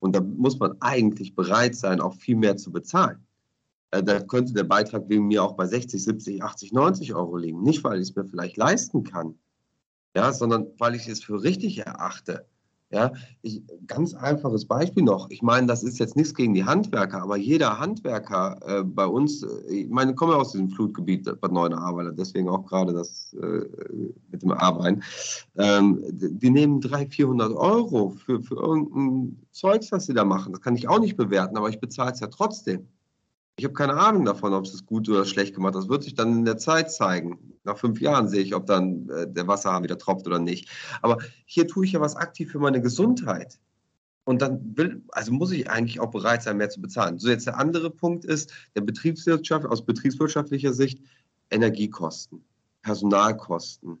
Und da muss man eigentlich bereit sein, auch viel mehr zu bezahlen. Äh, da könnte der Beitrag wegen mir auch bei 60, 70, 80, 90 Euro liegen. Nicht, weil ich es mir vielleicht leisten kann, ja, sondern weil ich es für richtig erachte. Ja, ich, ganz einfaches Beispiel noch. Ich meine, das ist jetzt nichts gegen die Handwerker, aber jeder Handwerker äh, bei uns, äh, ich meine, ich komme aus diesem Flutgebiet Bad Neuenahr, deswegen auch gerade das äh, mit dem Arbein. Ähm, die nehmen 300, 400 Euro für, für irgendein Zeugs, was sie da machen. Das kann ich auch nicht bewerten, aber ich bezahle es ja trotzdem. Ich habe keine Ahnung davon, ob es gut oder schlecht gemacht hat. Das wird sich dann in der Zeit zeigen. Nach fünf Jahren sehe ich, ob dann äh, der Wasserhahn wieder tropft oder nicht. Aber hier tue ich ja was aktiv für meine Gesundheit. Und dann will, also muss ich eigentlich auch bereit sein, mehr zu bezahlen. So jetzt der andere Punkt ist, der Betriebswirtschaft, aus betriebswirtschaftlicher Sicht, Energiekosten, Personalkosten,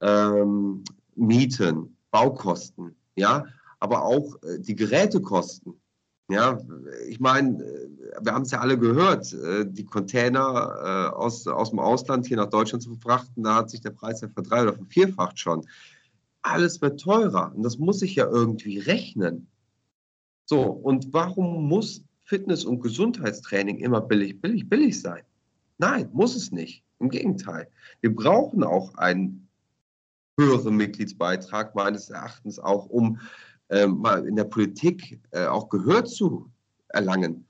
ähm, Mieten, Baukosten, ja, aber auch äh, die Gerätekosten. Ja, ich meine, äh, wir haben es ja alle gehört, äh, die Container äh, aus, aus dem Ausland hier nach Deutschland zu verfrachten, da hat sich der Preis ja verdrei- oder vervierfacht schon. Alles wird teurer und das muss sich ja irgendwie rechnen. So, und warum muss Fitness- und Gesundheitstraining immer billig, billig, billig sein? Nein, muss es nicht. Im Gegenteil. Wir brauchen auch einen höheren Mitgliedsbeitrag meines Erachtens auch, um mal in der Politik äh, auch Gehör zu erlangen.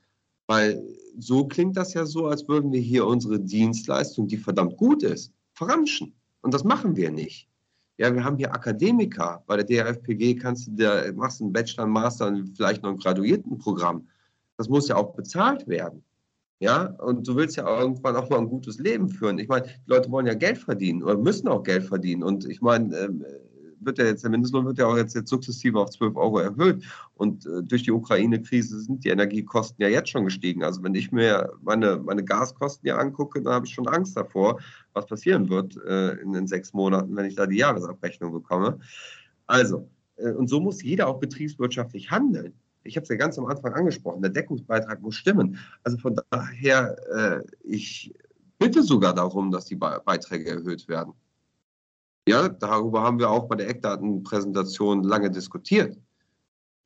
Weil so klingt das ja so, als würden wir hier unsere Dienstleistung, die verdammt gut ist, verramschen. Und das machen wir nicht. Ja, wir haben hier Akademiker. Bei der DRFPG kannst du der, machst einen Bachelor, einen Master und vielleicht noch ein Graduiertenprogramm. Das muss ja auch bezahlt werden. Ja, und du willst ja irgendwann auch mal ein gutes Leben führen. Ich meine, die Leute wollen ja Geld verdienen oder müssen auch Geld verdienen. Und ich meine, ähm, wird ja jetzt, der Mindestlohn wird ja auch jetzt, jetzt sukzessive auf 12 Euro erhöht. Und äh, durch die Ukraine-Krise sind die Energiekosten ja jetzt schon gestiegen. Also wenn ich mir meine, meine Gaskosten ja angucke, dann habe ich schon Angst davor, was passieren wird äh, in den sechs Monaten, wenn ich da die Jahresabrechnung bekomme. Also, äh, und so muss jeder auch betriebswirtschaftlich handeln. Ich habe es ja ganz am Anfang angesprochen, der Deckungsbeitrag muss stimmen. Also von daher, äh, ich bitte sogar darum, dass die Beiträge erhöht werden. Ja, darüber haben wir auch bei der Eckdatenpräsentation lange diskutiert.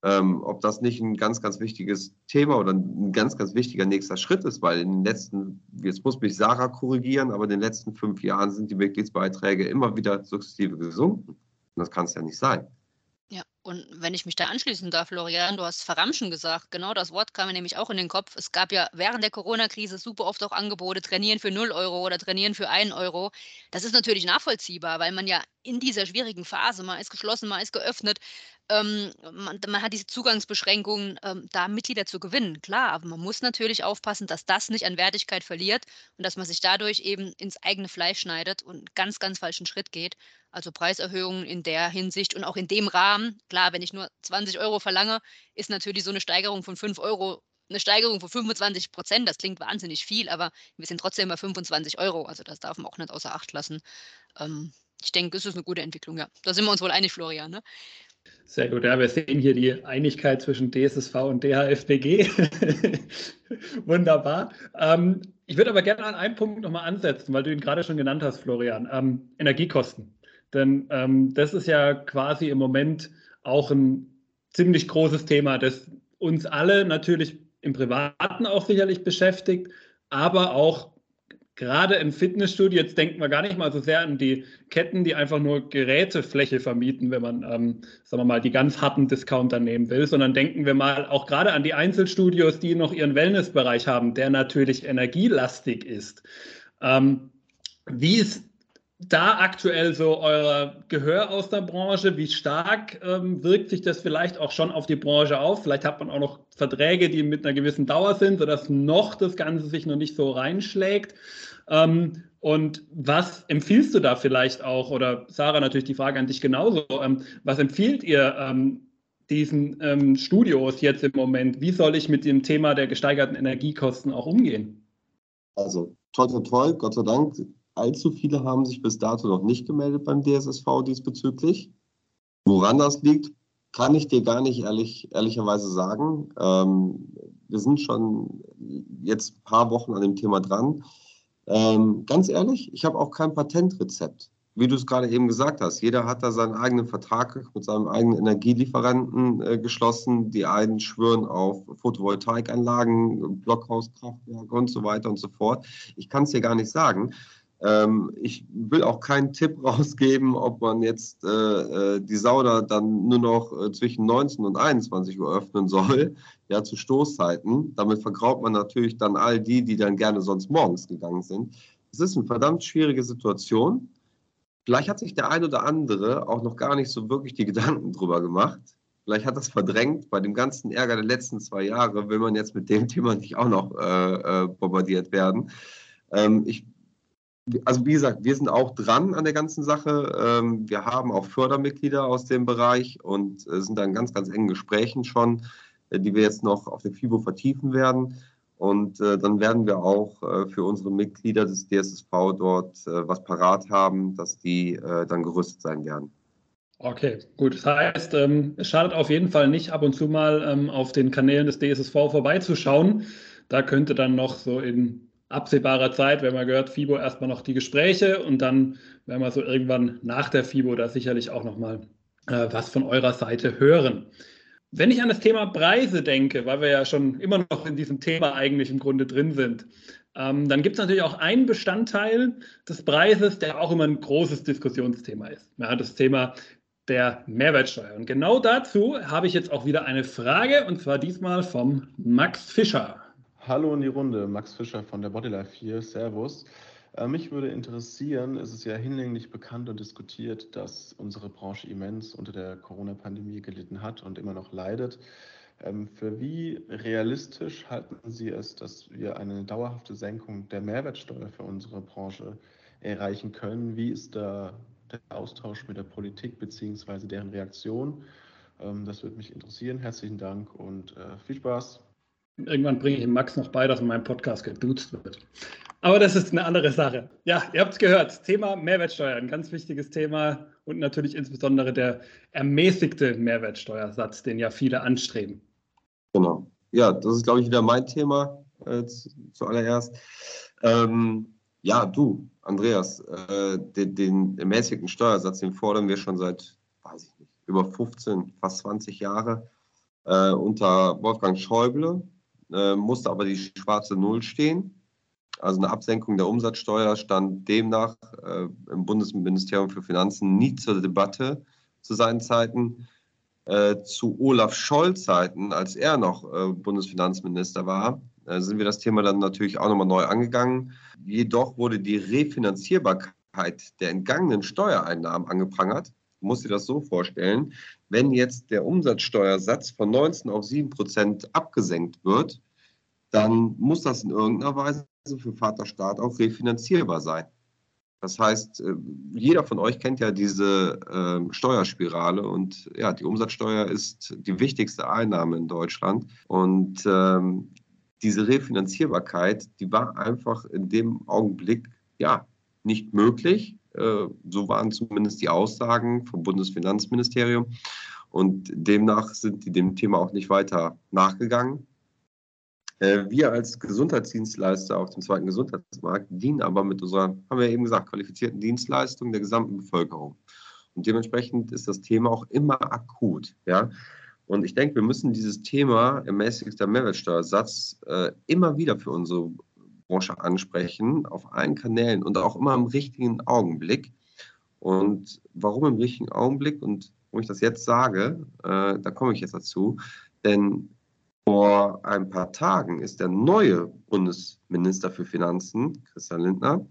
Ähm, ob das nicht ein ganz, ganz wichtiges Thema oder ein ganz, ganz wichtiger nächster Schritt ist, weil in den letzten, jetzt muss mich Sarah korrigieren, aber in den letzten fünf Jahren sind die Mitgliedsbeiträge immer wieder sukzessive gesunken. Und das kann es ja nicht sein. Ja, und wenn ich mich da anschließen darf, Florian, du hast verramschen gesagt. Genau das Wort kam mir nämlich auch in den Kopf. Es gab ja während der Corona-Krise super oft auch Angebote, trainieren für 0 Euro oder trainieren für 1 Euro. Das ist natürlich nachvollziehbar, weil man ja in dieser schwierigen Phase, man ist geschlossen, man ist geöffnet, ähm, man, man, hat diese Zugangsbeschränkungen, ähm, da Mitglieder zu gewinnen. Klar, aber man muss natürlich aufpassen, dass das nicht an Wertigkeit verliert und dass man sich dadurch eben ins eigene Fleisch schneidet und einen ganz, ganz falschen Schritt geht. Also Preiserhöhungen in der Hinsicht und auch in dem Rahmen. Klar, wenn ich nur 20 Euro verlange, ist natürlich so eine Steigerung von 5 Euro eine Steigerung von 25 Prozent. Das klingt wahnsinnig viel, aber wir sind trotzdem bei 25 Euro. Also das darf man auch nicht außer Acht lassen. Ähm, ich denke, es ist eine gute Entwicklung, ja. Da sind wir uns wohl einig, Florian. Ne? Sehr gut, ja, wir sehen hier die Einigkeit zwischen DSSV und DHFBG. Wunderbar. Ähm, ich würde aber gerne an einem Punkt nochmal ansetzen, weil du ihn gerade schon genannt hast, Florian. Ähm, Energiekosten. Denn ähm, das ist ja quasi im Moment auch ein ziemlich großes Thema, das uns alle natürlich im Privaten auch sicherlich beschäftigt, aber auch gerade im Fitnessstudio, jetzt denken wir gar nicht mal so sehr an die Ketten, die einfach nur Gerätefläche vermieten, wenn man, ähm, sagen wir mal, die ganz harten Discounter nehmen will, sondern denken wir mal auch gerade an die Einzelstudios, die noch ihren Wellnessbereich haben, der natürlich energielastig ist. Ähm, wie ist da aktuell so euer Gehör aus der Branche? Wie stark ähm, wirkt sich das vielleicht auch schon auf die Branche auf? Vielleicht hat man auch noch Verträge, die mit einer gewissen Dauer sind, sodass noch das Ganze sich noch nicht so reinschlägt. Ähm, und was empfiehlst du da vielleicht auch? Oder Sarah, natürlich die Frage an dich genauso. Ähm, was empfiehlt ihr? Ähm, diesen ähm, Studios jetzt im Moment? Wie soll ich mit dem Thema der gesteigerten Energiekosten auch umgehen? Also, toll, toll, toll, Gott sei Dank. Allzu viele haben sich bis dato noch nicht gemeldet beim DSSV diesbezüglich. Woran das liegt, kann ich dir gar nicht ehrlich, ehrlicherweise sagen. Ähm, wir sind schon jetzt ein paar Wochen an dem Thema dran. Ähm, ganz ehrlich, ich habe auch kein Patentrezept wie du es gerade eben gesagt hast, jeder hat da seinen eigenen Vertrag mit seinem eigenen Energielieferanten äh, geschlossen. Die einen schwören auf Photovoltaikanlagen, Blockhauskraftwerke und so weiter und so fort. Ich kann es dir gar nicht sagen. Ähm, ich will auch keinen Tipp rausgeben, ob man jetzt äh, äh die Sauna dann nur noch äh, zwischen 19 und 21 Uhr öffnen soll, ja, zu Stoßzeiten. Damit vergraut man natürlich dann all die, die dann gerne sonst morgens gegangen sind. Es ist eine verdammt schwierige Situation. Vielleicht hat sich der ein oder andere auch noch gar nicht so wirklich die Gedanken drüber gemacht. Vielleicht hat das verdrängt. Bei dem ganzen Ärger der letzten zwei Jahre will man jetzt mit dem Thema nicht auch noch äh, äh, bombardiert werden. Ähm, ich, also wie gesagt, wir sind auch dran an der ganzen Sache. Ähm, wir haben auch Fördermitglieder aus dem Bereich und äh, sind da in ganz, ganz engen Gesprächen schon, äh, die wir jetzt noch auf der FIBO vertiefen werden. Und äh, dann werden wir auch für unsere Mitglieder des DSSV dort was parat haben, dass die dann gerüstet sein werden. Okay, gut. Das heißt, ähm, es schadet auf jeden Fall nicht, ab und zu mal ähm, auf den Kanälen des DSSV vorbeizuschauen. Da könnte dann noch so in absehbarer Zeit, wenn man gehört, FIBO erstmal noch die Gespräche und dann werden wir so irgendwann nach der FIBO da sicherlich auch nochmal äh, was von eurer Seite hören. Wenn ich an das Thema Preise denke, weil wir ja schon immer noch in diesem Thema eigentlich im Grunde drin sind, ähm, dann gibt es natürlich auch einen Bestandteil des Preises, der auch immer ein großes Diskussionsthema ist. Ja, das Thema der Mehrwertsteuer. Und genau dazu habe ich jetzt auch wieder eine Frage, und zwar diesmal vom Max Fischer. Hallo in die Runde, Max Fischer von der Bodylife hier. Servus. Äh, mich würde interessieren, es ist ja hinlänglich bekannt und diskutiert, dass unsere Branche immens unter der Corona-Pandemie gelitten hat und immer noch leidet. Ähm, für wie realistisch halten Sie es, dass wir eine dauerhafte Senkung der Mehrwertsteuer für unsere Branche erreichen können? Wie ist da der Austausch mit der Politik bzw. deren Reaktion? Ähm, das würde mich interessieren. Herzlichen Dank und äh, viel Spaß. Irgendwann bringe ich Max noch bei, dass in meinem Podcast geduzt wird. Aber das ist eine andere Sache. Ja, ihr habt es gehört. Thema Mehrwertsteuer, ein ganz wichtiges Thema und natürlich insbesondere der ermäßigte Mehrwertsteuersatz, den ja viele anstreben. Genau. Ja, das ist, glaube ich, wieder mein Thema äh, zuallererst. Ähm, ja, du, Andreas, äh, den, den ermäßigten Steuersatz, den fordern wir schon seit, weiß ich nicht, über 15, fast 20 Jahre äh, unter Wolfgang Schäuble äh, musste aber die schwarze Null stehen. Also eine Absenkung der Umsatzsteuer stand demnach äh, im Bundesministerium für Finanzen nie zur Debatte zu seinen Zeiten. Äh, zu Olaf Scholz Zeiten, als er noch äh, Bundesfinanzminister war, äh, sind wir das Thema dann natürlich auch nochmal neu angegangen. Jedoch wurde die Refinanzierbarkeit der entgangenen Steuereinnahmen angeprangert. Musst dir das so vorstellen, wenn jetzt der Umsatzsteuersatz von 19 auf 7 Prozent abgesenkt wird, dann muss das in irgendeiner Weise für Vaterstaat auch refinanzierbar sein. Das heißt, äh, jeder von euch kennt ja diese äh, Steuerspirale und ja, die Umsatzsteuer ist die wichtigste Einnahme in Deutschland. Und ähm, diese Refinanzierbarkeit, die war einfach in dem Augenblick ja nicht möglich. Äh, so waren zumindest die Aussagen vom Bundesfinanzministerium. Und demnach sind die dem Thema auch nicht weiter nachgegangen. Äh, wir als Gesundheitsdienstleister auf dem zweiten Gesundheitsmarkt dienen aber mit unserer, haben wir eben gesagt, qualifizierten Dienstleistung der gesamten Bevölkerung. Und dementsprechend ist das Thema auch immer akut. Ja? Und ich denke, wir müssen dieses Thema ermäßigter Mehrwertsteuersatz äh, immer wieder für unsere Branche ansprechen, auf allen Kanälen und auch immer im richtigen Augenblick. Und warum im richtigen Augenblick und warum ich das jetzt sage, äh, da komme ich jetzt dazu. Denn vor ein paar Tagen ist der neue Bundesminister für Finanzen, Christian Lindner,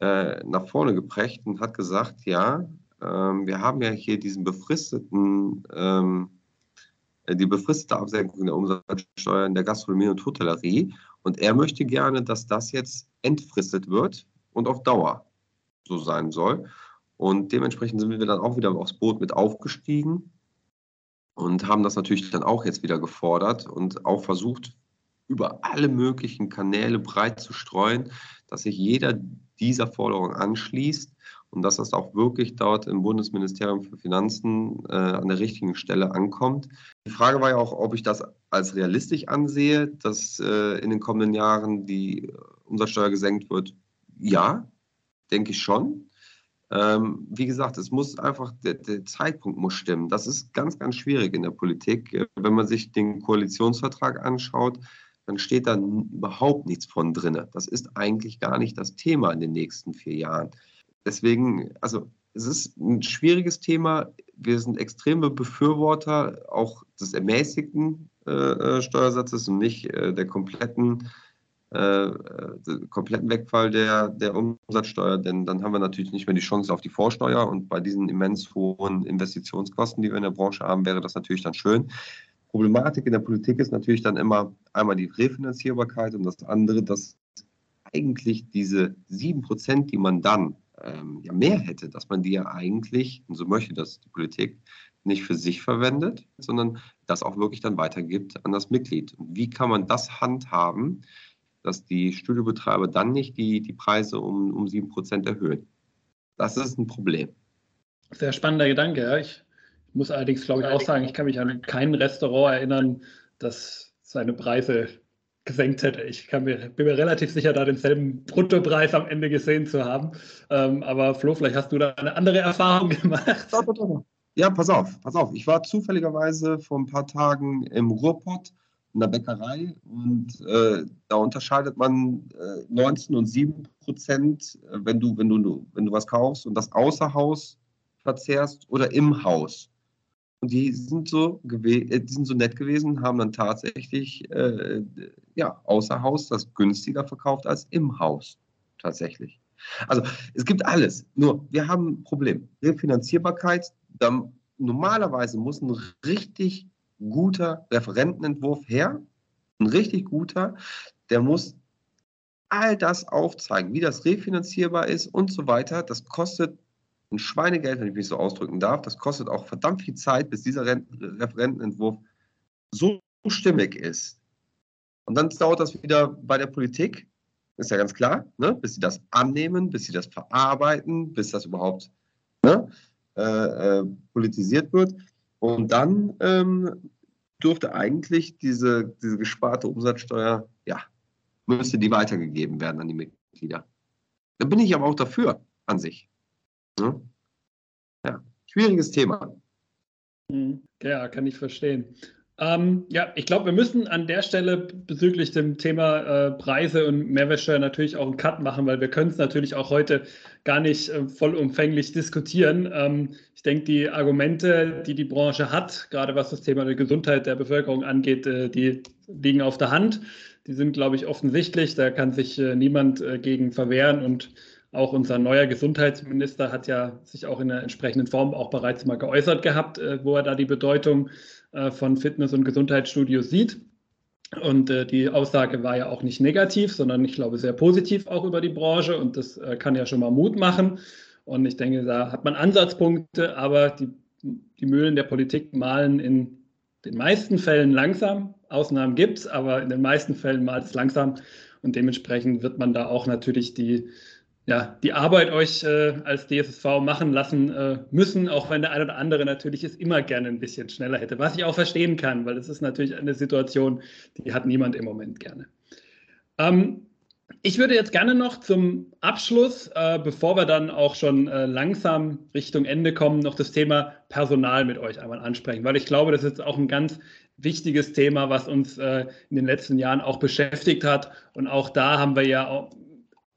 äh, nach vorne geprägt und hat gesagt, ja, äh, wir haben ja hier diesen befristeten, ähm, die befristete Absenkung der Umsatzsteuer in der Gastronomie und Hotellerie. Und er möchte gerne, dass das jetzt entfristet wird und auf Dauer so sein soll. Und dementsprechend sind wir dann auch wieder aufs Boot mit aufgestiegen und haben das natürlich dann auch jetzt wieder gefordert und auch versucht, über alle möglichen Kanäle breit zu streuen, dass sich jeder dieser Forderungen anschließt und dass das auch wirklich dort im Bundesministerium für Finanzen äh, an der richtigen Stelle ankommt. Die Frage war ja auch, ob ich das als realistisch ansehe, dass äh, in den kommenden Jahren die Umsatzsteuer gesenkt wird. Ja, denke ich schon. Ähm, wie gesagt, es muss einfach, der, der, Zeitpunkt muss stimmen. Das ist ganz, ganz schwierig in der Politik. Wenn man sich den Koalitionsvertrag anschaut, dann steht da überhaupt nichts von drin. Das ist eigentlich gar nicht das Thema in den nächsten vier Jahren. Deswegen, also es ist ein schwieriges Thema. Wir sind extreme Befürworter auch des ermäßigten äh, äh Steuersatzes und nicht äh, der kompletten äh, kompletten Wegfall der, der Umsatzsteuer, denn dann haben wir natürlich nicht mehr die Chance auf die Vorsteuer und bei diesen immens hohen Investitionskosten, die wir in der Branche haben, wäre das natürlich dann schön. Problematik in der Politik ist natürlich dann immer einmal die Refinanzierbarkeit und das andere, dass eigentlich diese sieben Prozent, die man dann ähm, ja mehr hätte, dass man die ja eigentlich, und so möchte das die Politik, nicht für sich verwendet, sondern das auch wirklich dann weitergibt an das Mitglied. Und wie kann man das handhaben, dass die Studiobetreiber dann nicht die, die Preise um, um 7% erhöhen. Das ist ein Problem. Sehr spannender Gedanke. Ja. Ich muss allerdings, glaube ich, auch sagen, ich kann mich an kein Restaurant erinnern, das seine Preise gesenkt hätte. Ich mir, bin mir relativ sicher, da denselben Bruttopreis am Ende gesehen zu haben. Ähm, aber Flo, vielleicht hast du da eine andere Erfahrung gemacht. Ja, pass auf, pass auf. Ich war zufälligerweise vor ein paar Tagen im Ruhrpott in der Bäckerei und äh, da unterscheidet man äh, 19 und 7 Prozent, äh, wenn du, wenn, du, wenn du was kaufst und das außer Haus verzehrst oder im Haus. Und die sind so, äh, die sind so nett gewesen, haben dann tatsächlich äh, ja, außer Haus das günstiger verkauft als im Haus. Tatsächlich. Also es gibt alles. Nur wir haben ein Problem. Refinanzierbarkeit, dann, normalerweise muss ein richtig guter Referentenentwurf her, ein richtig guter, der muss all das aufzeigen, wie das refinanzierbar ist und so weiter. Das kostet ein Schweinegeld, wenn ich mich so ausdrücken darf. Das kostet auch verdammt viel Zeit, bis dieser Referentenentwurf so stimmig ist. Und dann dauert das wieder bei der Politik, ist ja ganz klar, ne? bis sie das annehmen, bis sie das verarbeiten, bis das überhaupt ne? äh, äh, politisiert wird. Und dann ähm, dürfte eigentlich diese, diese gesparte Umsatzsteuer, ja, müsste die weitergegeben werden an die Mitglieder. Da bin ich aber auch dafür an sich. Ja, ja. schwieriges Thema. Hm, ja, kann ich verstehen. Ähm, ja, ich glaube, wir müssen an der Stelle bezüglich dem Thema äh, Preise und Mehrwertsteuer natürlich auch einen Cut machen, weil wir können es natürlich auch heute gar nicht äh, vollumfänglich diskutieren. Ähm, ich denke, die Argumente, die die Branche hat, gerade was das Thema der Gesundheit der Bevölkerung angeht, äh, die liegen auf der Hand. Die sind, glaube ich, offensichtlich. Da kann sich äh, niemand äh, gegen verwehren und auch unser neuer Gesundheitsminister hat ja sich auch in der entsprechenden Form auch bereits mal geäußert gehabt, äh, wo er da die Bedeutung äh, von Fitness- und Gesundheitsstudios sieht. Und äh, die Aussage war ja auch nicht negativ, sondern ich glaube sehr positiv auch über die Branche und das äh, kann ja schon mal Mut machen. Und ich denke, da hat man Ansatzpunkte, aber die, die Mühlen der Politik malen in den meisten Fällen langsam. Ausnahmen gibt es, aber in den meisten Fällen malt es langsam. Und dementsprechend wird man da auch natürlich die ja, die Arbeit euch äh, als DSSV machen lassen äh, müssen, auch wenn der eine oder andere natürlich es immer gerne ein bisschen schneller hätte, was ich auch verstehen kann, weil es ist natürlich eine Situation, die hat niemand im Moment gerne. Ähm, ich würde jetzt gerne noch zum Abschluss, äh, bevor wir dann auch schon äh, langsam Richtung Ende kommen, noch das Thema Personal mit euch einmal ansprechen, weil ich glaube, das ist auch ein ganz wichtiges Thema, was uns äh, in den letzten Jahren auch beschäftigt hat. Und auch da haben wir ja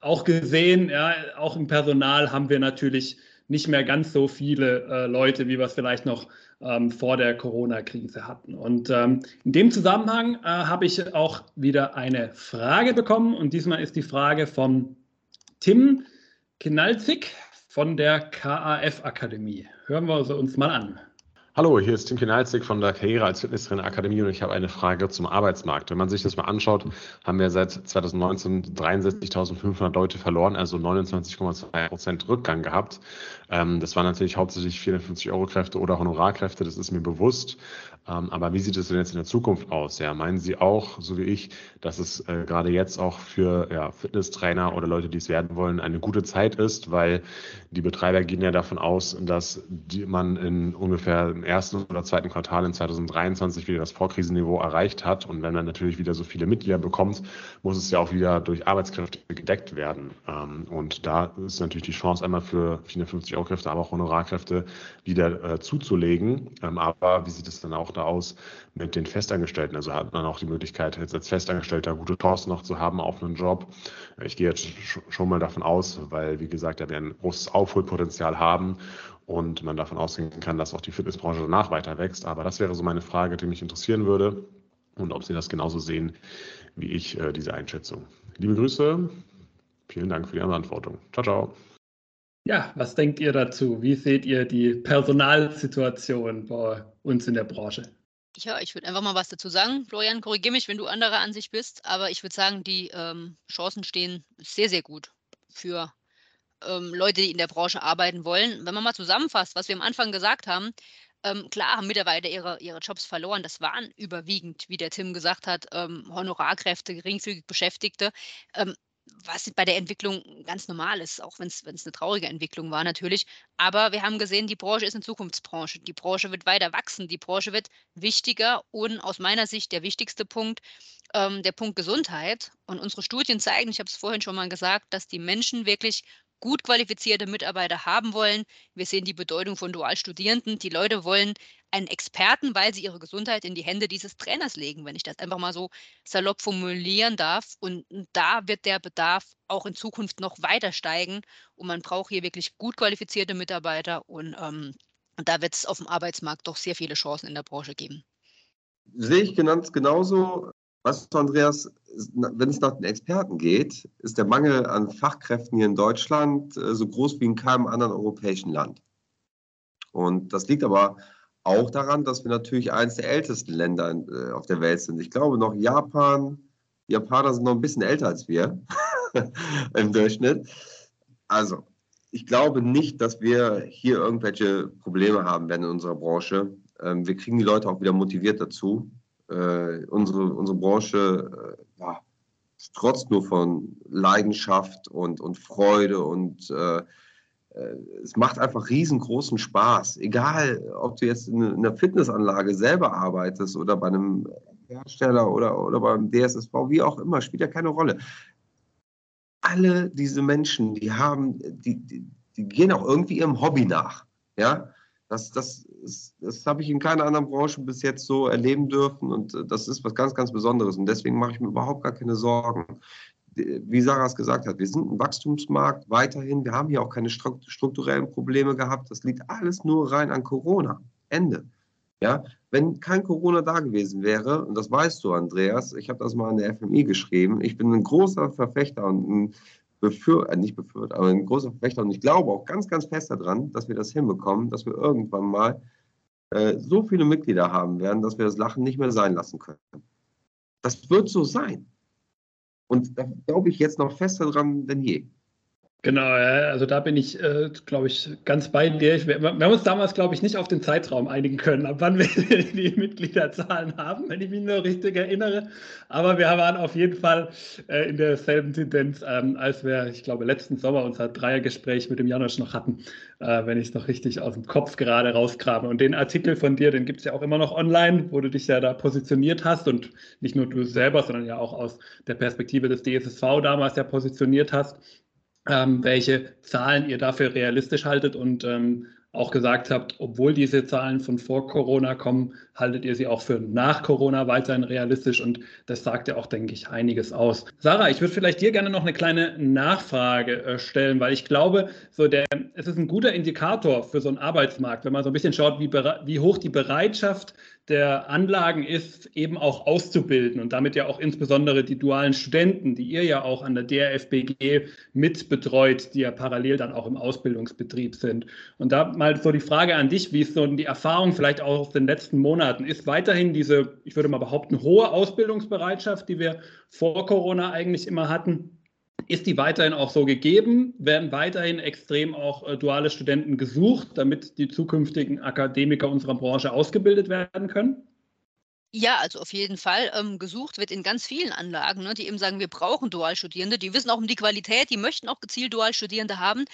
auch gesehen, ja, auch im Personal haben wir natürlich nicht mehr ganz so viele äh, Leute, wie wir es vielleicht noch ähm, vor der Corona-Krise hatten. Und ähm, in dem Zusammenhang äh, habe ich auch wieder eine Frage bekommen und diesmal ist die Frage von Tim Kinalzig von der KAF-Akademie. Hören wir sie uns mal an. Hallo, hier ist Tim Kinalzig von der Karriere als Fitnesstrainer Akademie und ich habe eine Frage zum Arbeitsmarkt. Wenn man sich das mal anschaut, haben wir seit 2019 63.500 Leute verloren, also 29,2 Prozent Rückgang gehabt. Ähm, das waren natürlich hauptsächlich 450 Euro Kräfte oder Honorarkräfte, das ist mir bewusst. Ähm, aber wie sieht es denn jetzt in der Zukunft aus? Ja, meinen Sie auch, so wie ich, dass es äh, gerade jetzt auch für ja, Fitnesstrainer oder Leute, die es werden wollen, eine gute Zeit ist, weil die Betreiber gehen ja davon aus, dass die, man in ungefähr im ersten oder zweiten Quartal in 2023 wieder das Vorkrisenniveau erreicht hat. Und wenn man natürlich wieder so viele Mitglieder bekommt, muss es ja auch wieder durch Arbeitskräfte gedeckt werden. Ähm, und da ist natürlich die Chance einmal für 450 Euro Kräfte, aber auch Honorarkräfte wieder äh, zuzulegen. Ähm, aber wie sieht es dann auch da aus mit den Festangestellten? Also hat man auch die Möglichkeit, jetzt als Festangestellter gute Chancen noch zu haben auf einen Job. Ich gehe jetzt schon mal davon aus, weil, wie gesagt, ja, wir ein großes Aufholpotenzial haben und man davon ausgehen kann, dass auch die Fitnessbranche danach weiter wächst. Aber das wäre so meine Frage, die mich interessieren würde und ob Sie das genauso sehen wie ich, äh, diese Einschätzung. Liebe Grüße, vielen Dank für die Beantwortung. Ciao, ciao. Ja, was denkt ihr dazu? Wie seht ihr die Personalsituation bei uns in der Branche? Ja, ich würde einfach mal was dazu sagen. Florian, korrigiere mich, wenn du anderer Ansicht bist, aber ich würde sagen, die ähm, Chancen stehen sehr, sehr gut für ähm, Leute, die in der Branche arbeiten wollen. Wenn man mal zusammenfasst, was wir am Anfang gesagt haben, ähm, klar haben Mitarbeiter ihre, ihre Jobs verloren. Das waren überwiegend, wie der Tim gesagt hat, ähm, Honorarkräfte, geringfügig Beschäftigte. Ähm, was bei der Entwicklung ganz normal ist, auch wenn es eine traurige Entwicklung war natürlich. Aber wir haben gesehen, die Branche ist eine Zukunftsbranche. Die Branche wird weiter wachsen, die Branche wird wichtiger und aus meiner Sicht der wichtigste Punkt, ähm, der Punkt Gesundheit. Und unsere Studien zeigen, ich habe es vorhin schon mal gesagt, dass die Menschen wirklich gut qualifizierte Mitarbeiter haben wollen. Wir sehen die Bedeutung von Dualstudierenden. Die Leute wollen einen Experten, weil sie ihre Gesundheit in die Hände dieses Trainers legen, wenn ich das einfach mal so salopp formulieren darf. Und da wird der Bedarf auch in Zukunft noch weiter steigen. Und man braucht hier wirklich gut qualifizierte Mitarbeiter. Und ähm, da wird es auf dem Arbeitsmarkt doch sehr viele Chancen in der Branche geben. Sehe ich ganz genauso. Du, Andreas, wenn es nach den Experten geht, ist der Mangel an Fachkräften hier in Deutschland äh, so groß wie in keinem anderen europäischen Land. Und das liegt aber auch daran, dass wir natürlich eines der ältesten Länder äh, auf der Welt sind. Ich glaube noch Japan, die Japaner sind noch ein bisschen älter als wir im Durchschnitt. Also, ich glaube nicht, dass wir hier irgendwelche Probleme haben werden in unserer Branche. Ähm, wir kriegen die Leute auch wieder motiviert dazu äh, unsere, unsere Branche äh, ja, trotzt nur von Leidenschaft und, und Freude und es macht einfach riesengroßen Spaß. Egal, ob du jetzt in, in einer Fitnessanlage selber arbeitest oder bei einem Hersteller oder, oder beim DSSV, wie auch immer, spielt ja keine Rolle. Alle diese Menschen, die haben, die, die, die gehen auch irgendwie ihrem Hobby nach. Ja, das, das, das habe ich in keiner anderen Branche bis jetzt so erleben dürfen und äh, das ist was ganz, ganz Besonderes und deswegen mache ich mir überhaupt gar keine Sorgen. Wie Sarah es gesagt hat, wir sind ein Wachstumsmarkt weiterhin. Wir haben hier auch keine strukturellen Probleme gehabt. Das liegt alles nur rein an Corona. Ende. Ja, wenn kein Corona da gewesen wäre, und das weißt du, Andreas, ich habe das mal an der FMI geschrieben, ich bin ein großer Verfechter und ein befür, äh, nicht befürwortet, aber ein großer Verfechter und ich glaube auch ganz, ganz fest daran, dass wir das hinbekommen, dass wir irgendwann mal äh, so viele Mitglieder haben werden, dass wir das Lachen nicht mehr sein lassen können. Das wird so sein. Und da glaube ich jetzt noch fester dran denn je. Genau, also da bin ich, äh, glaube ich, ganz bei dir. Wir, haben uns damals, glaube ich, nicht auf den Zeitraum einigen können, ab wann wir die Mitgliederzahlen haben, wenn ich mich nur richtig erinnere. Aber wir waren auf jeden Fall äh, in derselben Tendenz, ähm, als wir, ich glaube, letzten Sommer unser Dreiergespräch mit dem Janosch noch hatten, äh, wenn ich es noch richtig aus dem Kopf gerade rausgrabe. Und den Artikel von dir, den gibt es ja auch immer noch online, wo du dich ja da positioniert hast und nicht nur du selber, sondern ja auch aus der Perspektive des DSSV damals ja positioniert hast ähm, welche Zahlen ihr dafür realistisch haltet und ähm, auch gesagt habt, obwohl diese Zahlen von vor Corona kommen, haltet ihr sie auch für nach Corona weiterhin realistisch und das sagt ja auch, denke ich, einiges aus. Sarah, ich würde vielleicht dir gerne noch eine kleine Nachfrage äh, stellen, weil ich glaube, so der, es ist ein guter Indikator für so einen Arbeitsmarkt, wenn man so ein bisschen schaut, wie, wie hoch die Bereitschaft der Anlagen ist, eben auch auszubilden und damit ja auch insbesondere die dualen Studenten, die ihr ja auch an der DRFBG mitbetreut, die ja parallel dann auch im Ausbildungsbetrieb sind. Und da mal so die Frage an dich, wie ist so die Erfahrung vielleicht auch aus den letzten Monaten? Ist weiterhin diese, ich würde mal behaupten, hohe Ausbildungsbereitschaft, die wir vor Corona eigentlich immer hatten, ist die weiterhin auch so gegeben? Werden weiterhin extrem auch äh, duale Studenten gesucht, damit die zukünftigen Akademiker unserer Branche ausgebildet werden können? Ja, also auf jeden Fall. Ähm, gesucht wird in ganz vielen Anlagen, ne, die eben sagen, wir brauchen Dualstudierende. Die wissen auch um die Qualität, die möchten auch gezielt Dualstudierende haben.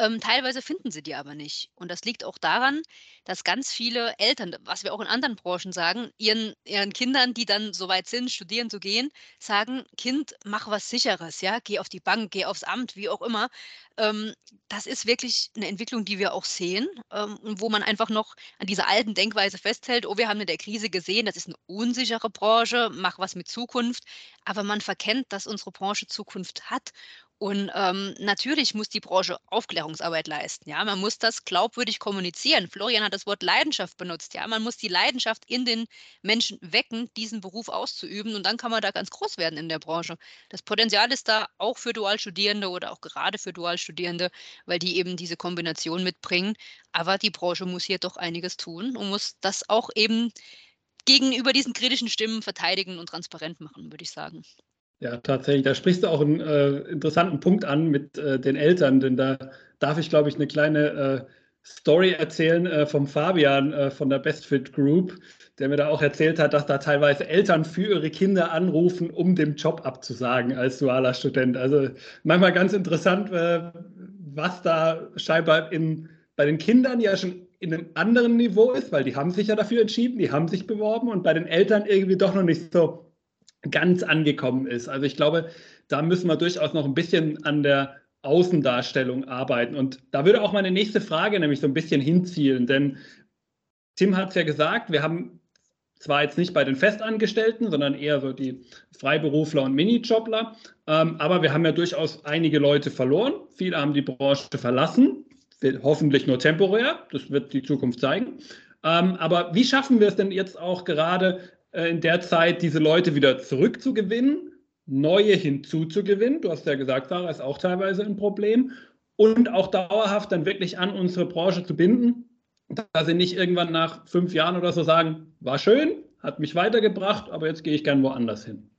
Ähm, teilweise finden sie die aber nicht. Und das liegt auch daran, dass ganz viele Eltern, was wir auch in anderen Branchen sagen, ihren, ihren Kindern, die dann so weit sind, studieren zu gehen, sagen, Kind, mach was Sicheres, ja, geh auf die Bank, geh aufs Amt, wie auch immer. Ähm, das ist wirklich eine Entwicklung, die wir auch sehen, ähm, wo man einfach noch an dieser alten Denkweise festhält, oh, wir haben in der Krise gesehen, das ist eine unsichere Branche, mach was mit Zukunft. Aber man verkennt, dass unsere Branche Zukunft hat und ähm, natürlich muss die Branche Aufklärungsarbeit leisten. Ja, man muss das glaubwürdig kommunizieren. Florian hat das Wort Leidenschaft benutzt. Ja, man muss die Leidenschaft in den Menschen wecken, diesen Beruf auszuüben. Und dann kann man da ganz groß werden in der Branche. Das Potenzial ist da auch für Dualstudierende oder auch gerade für Dualstudierende, weil die eben diese Kombination mitbringen. Aber die Branche muss hier doch einiges tun und muss das auch eben gegenüber diesen kritischen Stimmen verteidigen und transparent machen, würde ich sagen. Ja, tatsächlich. Da sprichst du auch einen äh, interessanten Punkt an mit äh, den Eltern, denn da darf ich, glaube ich, eine kleine äh, Story erzählen äh, vom Fabian äh, von der Bestfit Group, der mir da auch erzählt hat, dass da teilweise Eltern für ihre Kinder anrufen, um den Job abzusagen als dualer Student. Also manchmal ganz interessant, äh, was da scheinbar in, bei den Kindern ja schon in einem anderen Niveau ist, weil die haben sich ja dafür entschieden, die haben sich beworben und bei den Eltern irgendwie doch noch nicht so ganz angekommen ist. Also ich glaube, da müssen wir durchaus noch ein bisschen an der Außendarstellung arbeiten. Und da würde auch meine nächste Frage nämlich so ein bisschen hinzielen, denn Tim hat es ja gesagt, wir haben zwar jetzt nicht bei den Festangestellten, sondern eher so die Freiberufler und Minijobler, ähm, aber wir haben ja durchaus einige Leute verloren. Viele haben die Branche verlassen, hoffentlich nur temporär, das wird die Zukunft zeigen. Ähm, aber wie schaffen wir es denn jetzt auch gerade in der Zeit diese Leute wieder zurückzugewinnen, neue hinzuzugewinnen. Du hast ja gesagt, Sarah, ist auch teilweise ein Problem. Und auch dauerhaft dann wirklich an unsere Branche zu binden, dass sie nicht irgendwann nach fünf Jahren oder so sagen, war schön, hat mich weitergebracht, aber jetzt gehe ich gern woanders hin.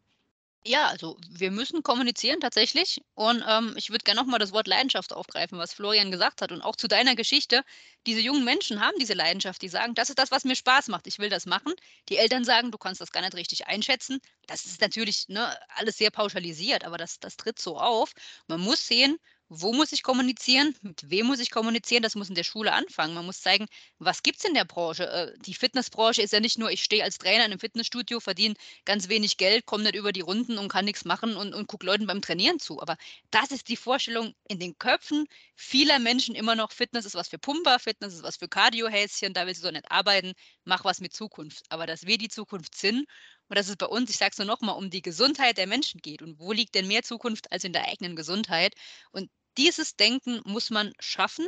Ja, also wir müssen kommunizieren tatsächlich. Und ähm, ich würde gerne nochmal das Wort Leidenschaft aufgreifen, was Florian gesagt hat. Und auch zu deiner Geschichte. Diese jungen Menschen haben diese Leidenschaft, die sagen, das ist das, was mir Spaß macht. Ich will das machen. Die Eltern sagen, du kannst das gar nicht richtig einschätzen. Das ist natürlich ne, alles sehr pauschalisiert, aber das, das tritt so auf. Man muss sehen, wo muss ich kommunizieren, mit wem muss ich kommunizieren, das muss in der Schule anfangen. Man muss zeigen, was gibt es in der Branche. Äh, die Fitnessbranche ist ja nicht nur, ich stehe als Trainer in einem Fitnessstudio, verdiene ganz wenig Geld, komme nicht über die Runden und kann nichts machen und, und gucke Leuten beim Trainieren zu. Aber das ist die Vorstellung in den Köpfen vieler Menschen immer noch, Fitness ist was für Pumper, Fitness ist was für Kardiohäschen, da willst du so nicht arbeiten, mach was mit Zukunft. Aber dass wir die Zukunft sind und dass es bei uns, ich sage es nur nochmal, um die Gesundheit der Menschen geht. Und wo liegt denn mehr Zukunft als in der eigenen Gesundheit? Und dieses Denken muss man schaffen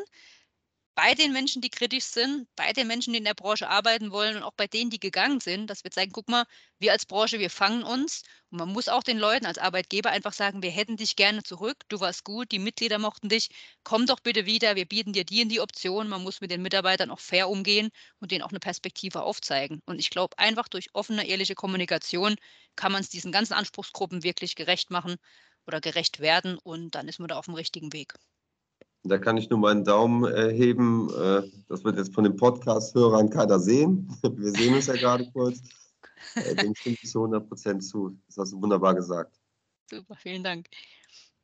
bei den Menschen, die kritisch sind, bei den Menschen, die in der Branche arbeiten wollen und auch bei denen, die gegangen sind, dass wir zeigen, guck mal, wir als Branche, wir fangen uns. Und man muss auch den Leuten als Arbeitgeber einfach sagen, wir hätten dich gerne zurück, du warst gut, die Mitglieder mochten dich, komm doch bitte wieder, wir bieten dir die in die Option. Man muss mit den Mitarbeitern auch fair umgehen und denen auch eine Perspektive aufzeigen. Und ich glaube, einfach durch offene, ehrliche Kommunikation kann man es diesen ganzen Anspruchsgruppen wirklich gerecht machen oder gerecht werden und dann ist man da auf dem richtigen Weg. Da kann ich nur meinen Daumen äh, heben. Äh, das wird jetzt von den Podcast-Hörern keiner sehen. Wir sehen uns ja gerade kurz. Äh, dem stimme ich zu 100 Prozent zu. Das hast du wunderbar gesagt. Super, vielen Dank.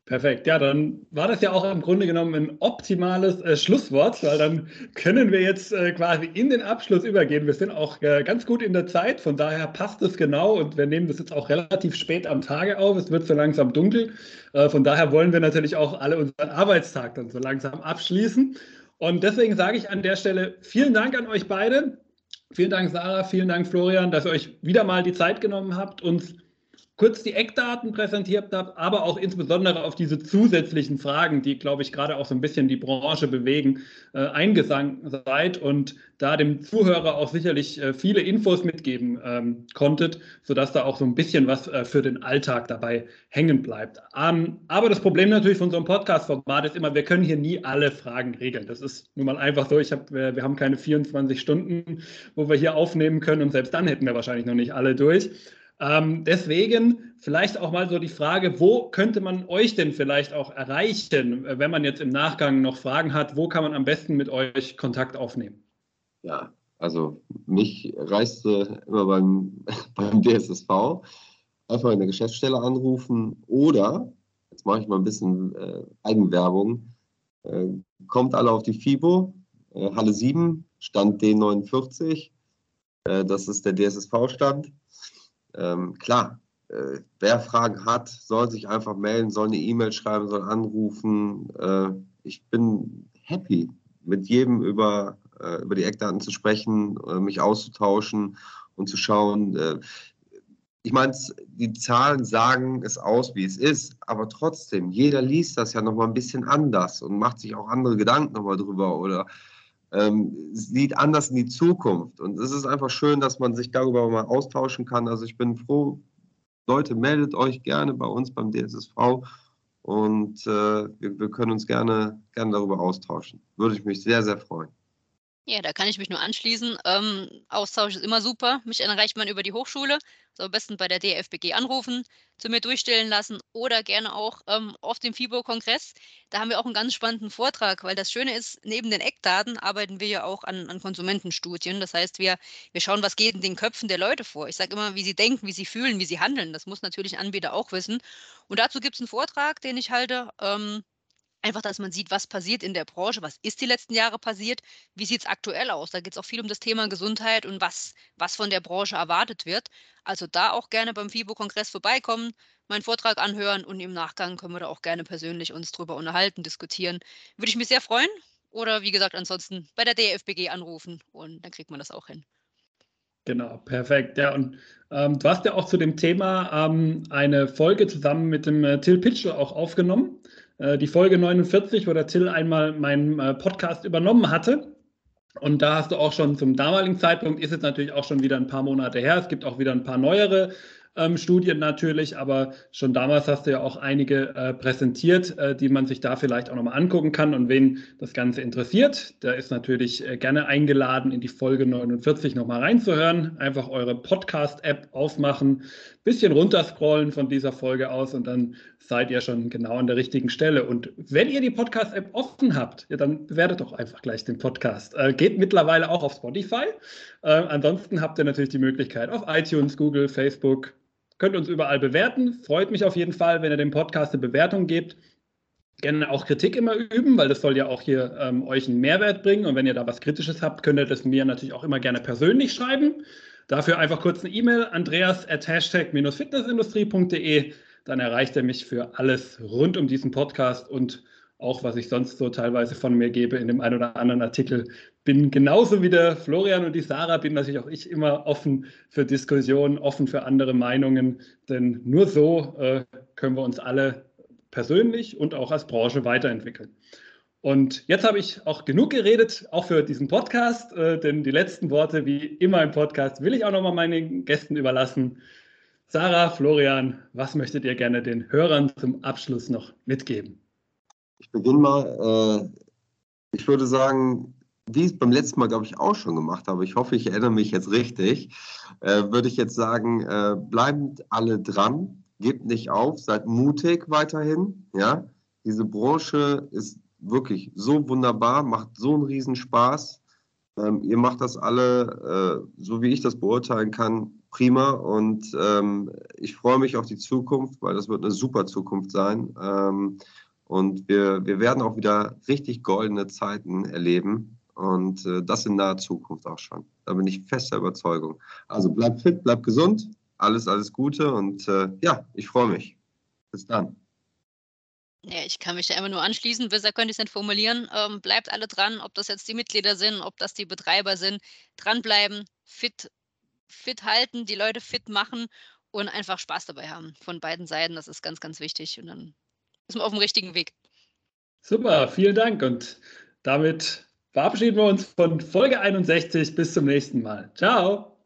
Perfekt, ja, dann war das ja auch im Grunde genommen ein optimales äh, Schlusswort, weil dann können wir jetzt äh, quasi in den Abschluss übergehen. Wir sind auch äh, ganz gut in der Zeit, von daher passt es genau und wir nehmen das jetzt auch relativ spät am Tage auf. Es wird so langsam dunkel. Äh, von daher wollen wir natürlich auch alle unseren Arbeitstag dann so langsam abschließen. Und deswegen sage ich an der Stelle vielen Dank an euch beide. Vielen Dank, Sarah, vielen Dank, Florian, dass ihr euch wieder mal die Zeit genommen habt, uns kurz die Eckdaten präsentiert habe, aber auch insbesondere auf diese zusätzlichen Fragen, die, glaube ich, gerade auch so ein bisschen die Branche bewegen, äh, eingesangen seid und da dem Zuhörer auch sicherlich äh, viele Infos mitgeben ähm, konntet, sodass da auch so ein bisschen was äh, für den Alltag dabei hängen bleibt. Ähm, aber das Problem natürlich von so einem Podcast-Format ist immer, wir können hier nie alle Fragen regeln. Das ist nun mal einfach so. Ich hab, wir, wir haben keine 24 Stunden, wo wir hier aufnehmen können und selbst dann hätten wir wahrscheinlich noch nicht alle durch. Ähm, deswegen vielleicht auch mal so die Frage, wo könnte man euch denn vielleicht auch erreichen, wenn man jetzt im Nachgang noch Fragen hat, wo kann man am besten mit euch Kontakt aufnehmen? Ja, Also mich reiste immer beim, beim DSSV einfach in der Geschäftsstelle anrufen oder, jetzt mache ich mal ein bisschen äh, Eigenwerbung, äh, kommt alle auf die FIBO, äh, Halle 7, Stand D49, äh, das ist der DSSV-Stand. Ähm, klar, äh, wer Fragen hat, soll sich einfach melden, soll eine E-Mail schreiben, soll anrufen. Äh, ich bin happy, mit jedem über, über die Eckdaten zu sprechen, mich auszutauschen und zu schauen, ich meine, die Zahlen sagen es aus, wie es ist, aber trotzdem, jeder liest das ja nochmal ein bisschen anders und macht sich auch andere Gedanken nochmal drüber oder ähm, sieht anders in die Zukunft. Und es ist einfach schön, dass man sich darüber mal austauschen kann. Also ich bin froh, Leute, meldet euch gerne bei uns beim DSSV und äh, wir, wir können uns gerne, gerne darüber austauschen. Würde ich mich sehr, sehr freuen. Ja, da kann ich mich nur anschließen. Ähm, Austausch ist immer super. Mich erreicht man über die Hochschule. Also am besten bei der DFBG anrufen, zu mir durchstellen lassen oder gerne auch ähm, auf dem FIBO-Kongress. Da haben wir auch einen ganz spannenden Vortrag, weil das Schöne ist, neben den Eckdaten arbeiten wir ja auch an, an Konsumentenstudien. Das heißt, wir, wir schauen, was geht in den Köpfen der Leute vor. Ich sage immer, wie sie denken, wie sie fühlen, wie sie handeln. Das muss natürlich ein Anbieter auch wissen. Und dazu gibt es einen Vortrag, den ich halte. Ähm, Einfach, dass man sieht, was passiert in der Branche, was ist die letzten Jahre passiert, wie sieht es aktuell aus. Da geht es auch viel um das Thema Gesundheit und was, was von der Branche erwartet wird. Also da auch gerne beim FIBO-Kongress vorbeikommen, meinen Vortrag anhören und im Nachgang können wir da auch gerne persönlich uns drüber unterhalten, diskutieren. Würde ich mich sehr freuen. Oder wie gesagt, ansonsten bei der DFBG anrufen und dann kriegt man das auch hin. Genau, perfekt. Ja, und ähm, du hast ja auch zu dem Thema ähm, eine Folge zusammen mit dem äh, Till Pitchell auch aufgenommen. Äh, die Folge 49, wo der Till einmal meinen äh, Podcast übernommen hatte. Und da hast du auch schon zum damaligen Zeitpunkt, ist jetzt natürlich auch schon wieder ein paar Monate her, es gibt auch wieder ein paar neuere ähm, Studien natürlich, aber schon damals hast du ja auch einige äh, präsentiert, äh, die man sich da vielleicht auch nochmal angucken kann. Und wen das Ganze interessiert, der ist natürlich äh, gerne eingeladen, in die Folge 49 nochmal reinzuhören. Einfach eure Podcast-App aufmachen, bisschen runterscrollen von dieser Folge aus und dann seid ihr schon genau an der richtigen Stelle. Und wenn ihr die Podcast-App offen habt, ja, dann bewertet doch einfach gleich den Podcast. Äh, geht mittlerweile auch auf Spotify. Äh, ansonsten habt ihr natürlich die Möglichkeit auf iTunes, Google, Facebook, Könnt uns überall bewerten. Freut mich auf jeden Fall, wenn ihr dem Podcast eine Bewertung gebt. Gerne auch Kritik immer üben, weil das soll ja auch hier ähm, euch einen Mehrwert bringen. Und wenn ihr da was Kritisches habt, könnt ihr das mir natürlich auch immer gerne persönlich schreiben. Dafür einfach kurz eine E-Mail, andreas at hashtag-fitnessindustrie.de. Dann erreicht er mich für alles rund um diesen Podcast und auch was ich sonst so teilweise von mir gebe in dem einen oder anderen Artikel, bin genauso wie der Florian und die Sarah, bin natürlich auch ich immer offen für Diskussionen, offen für andere Meinungen, denn nur so äh, können wir uns alle persönlich und auch als Branche weiterentwickeln. Und jetzt habe ich auch genug geredet, auch für diesen Podcast, äh, denn die letzten Worte, wie immer im Podcast, will ich auch nochmal meinen Gästen überlassen. Sarah, Florian, was möchtet ihr gerne den Hörern zum Abschluss noch mitgeben? Ich beginne mal. Äh, ich würde sagen, wie ich es beim letzten Mal, glaube ich, auch schon gemacht habe, ich hoffe, ich erinnere mich jetzt richtig, äh, würde ich jetzt sagen, äh, bleibt alle dran, gebt nicht auf, seid mutig weiterhin. Ja? Diese Branche ist wirklich so wunderbar, macht so einen Riesenspaß. Ähm, ihr macht das alle, äh, so wie ich das beurteilen kann, prima. Und ähm, ich freue mich auf die Zukunft, weil das wird eine super Zukunft sein. Ähm, und wir, wir werden auch wieder richtig goldene Zeiten erleben. Und äh, das in naher Zukunft auch schon. Da bin ich fester Überzeugung. Also bleib fit, bleib gesund. Alles, alles Gute. Und äh, ja, ich freue mich. Bis dann. Ja, ich kann mich da immer nur anschließen. Besser könnte ich es nicht formulieren. Ähm, bleibt alle dran, ob das jetzt die Mitglieder sind, ob das die Betreiber sind. Dranbleiben, fit, fit halten, die Leute fit machen und einfach Spaß dabei haben. Von beiden Seiten. Das ist ganz, ganz wichtig. Und dann ist man auf dem richtigen Weg. Super, vielen Dank. Und damit verabschieden wir uns von Folge 61. Bis zum nächsten Mal. Ciao.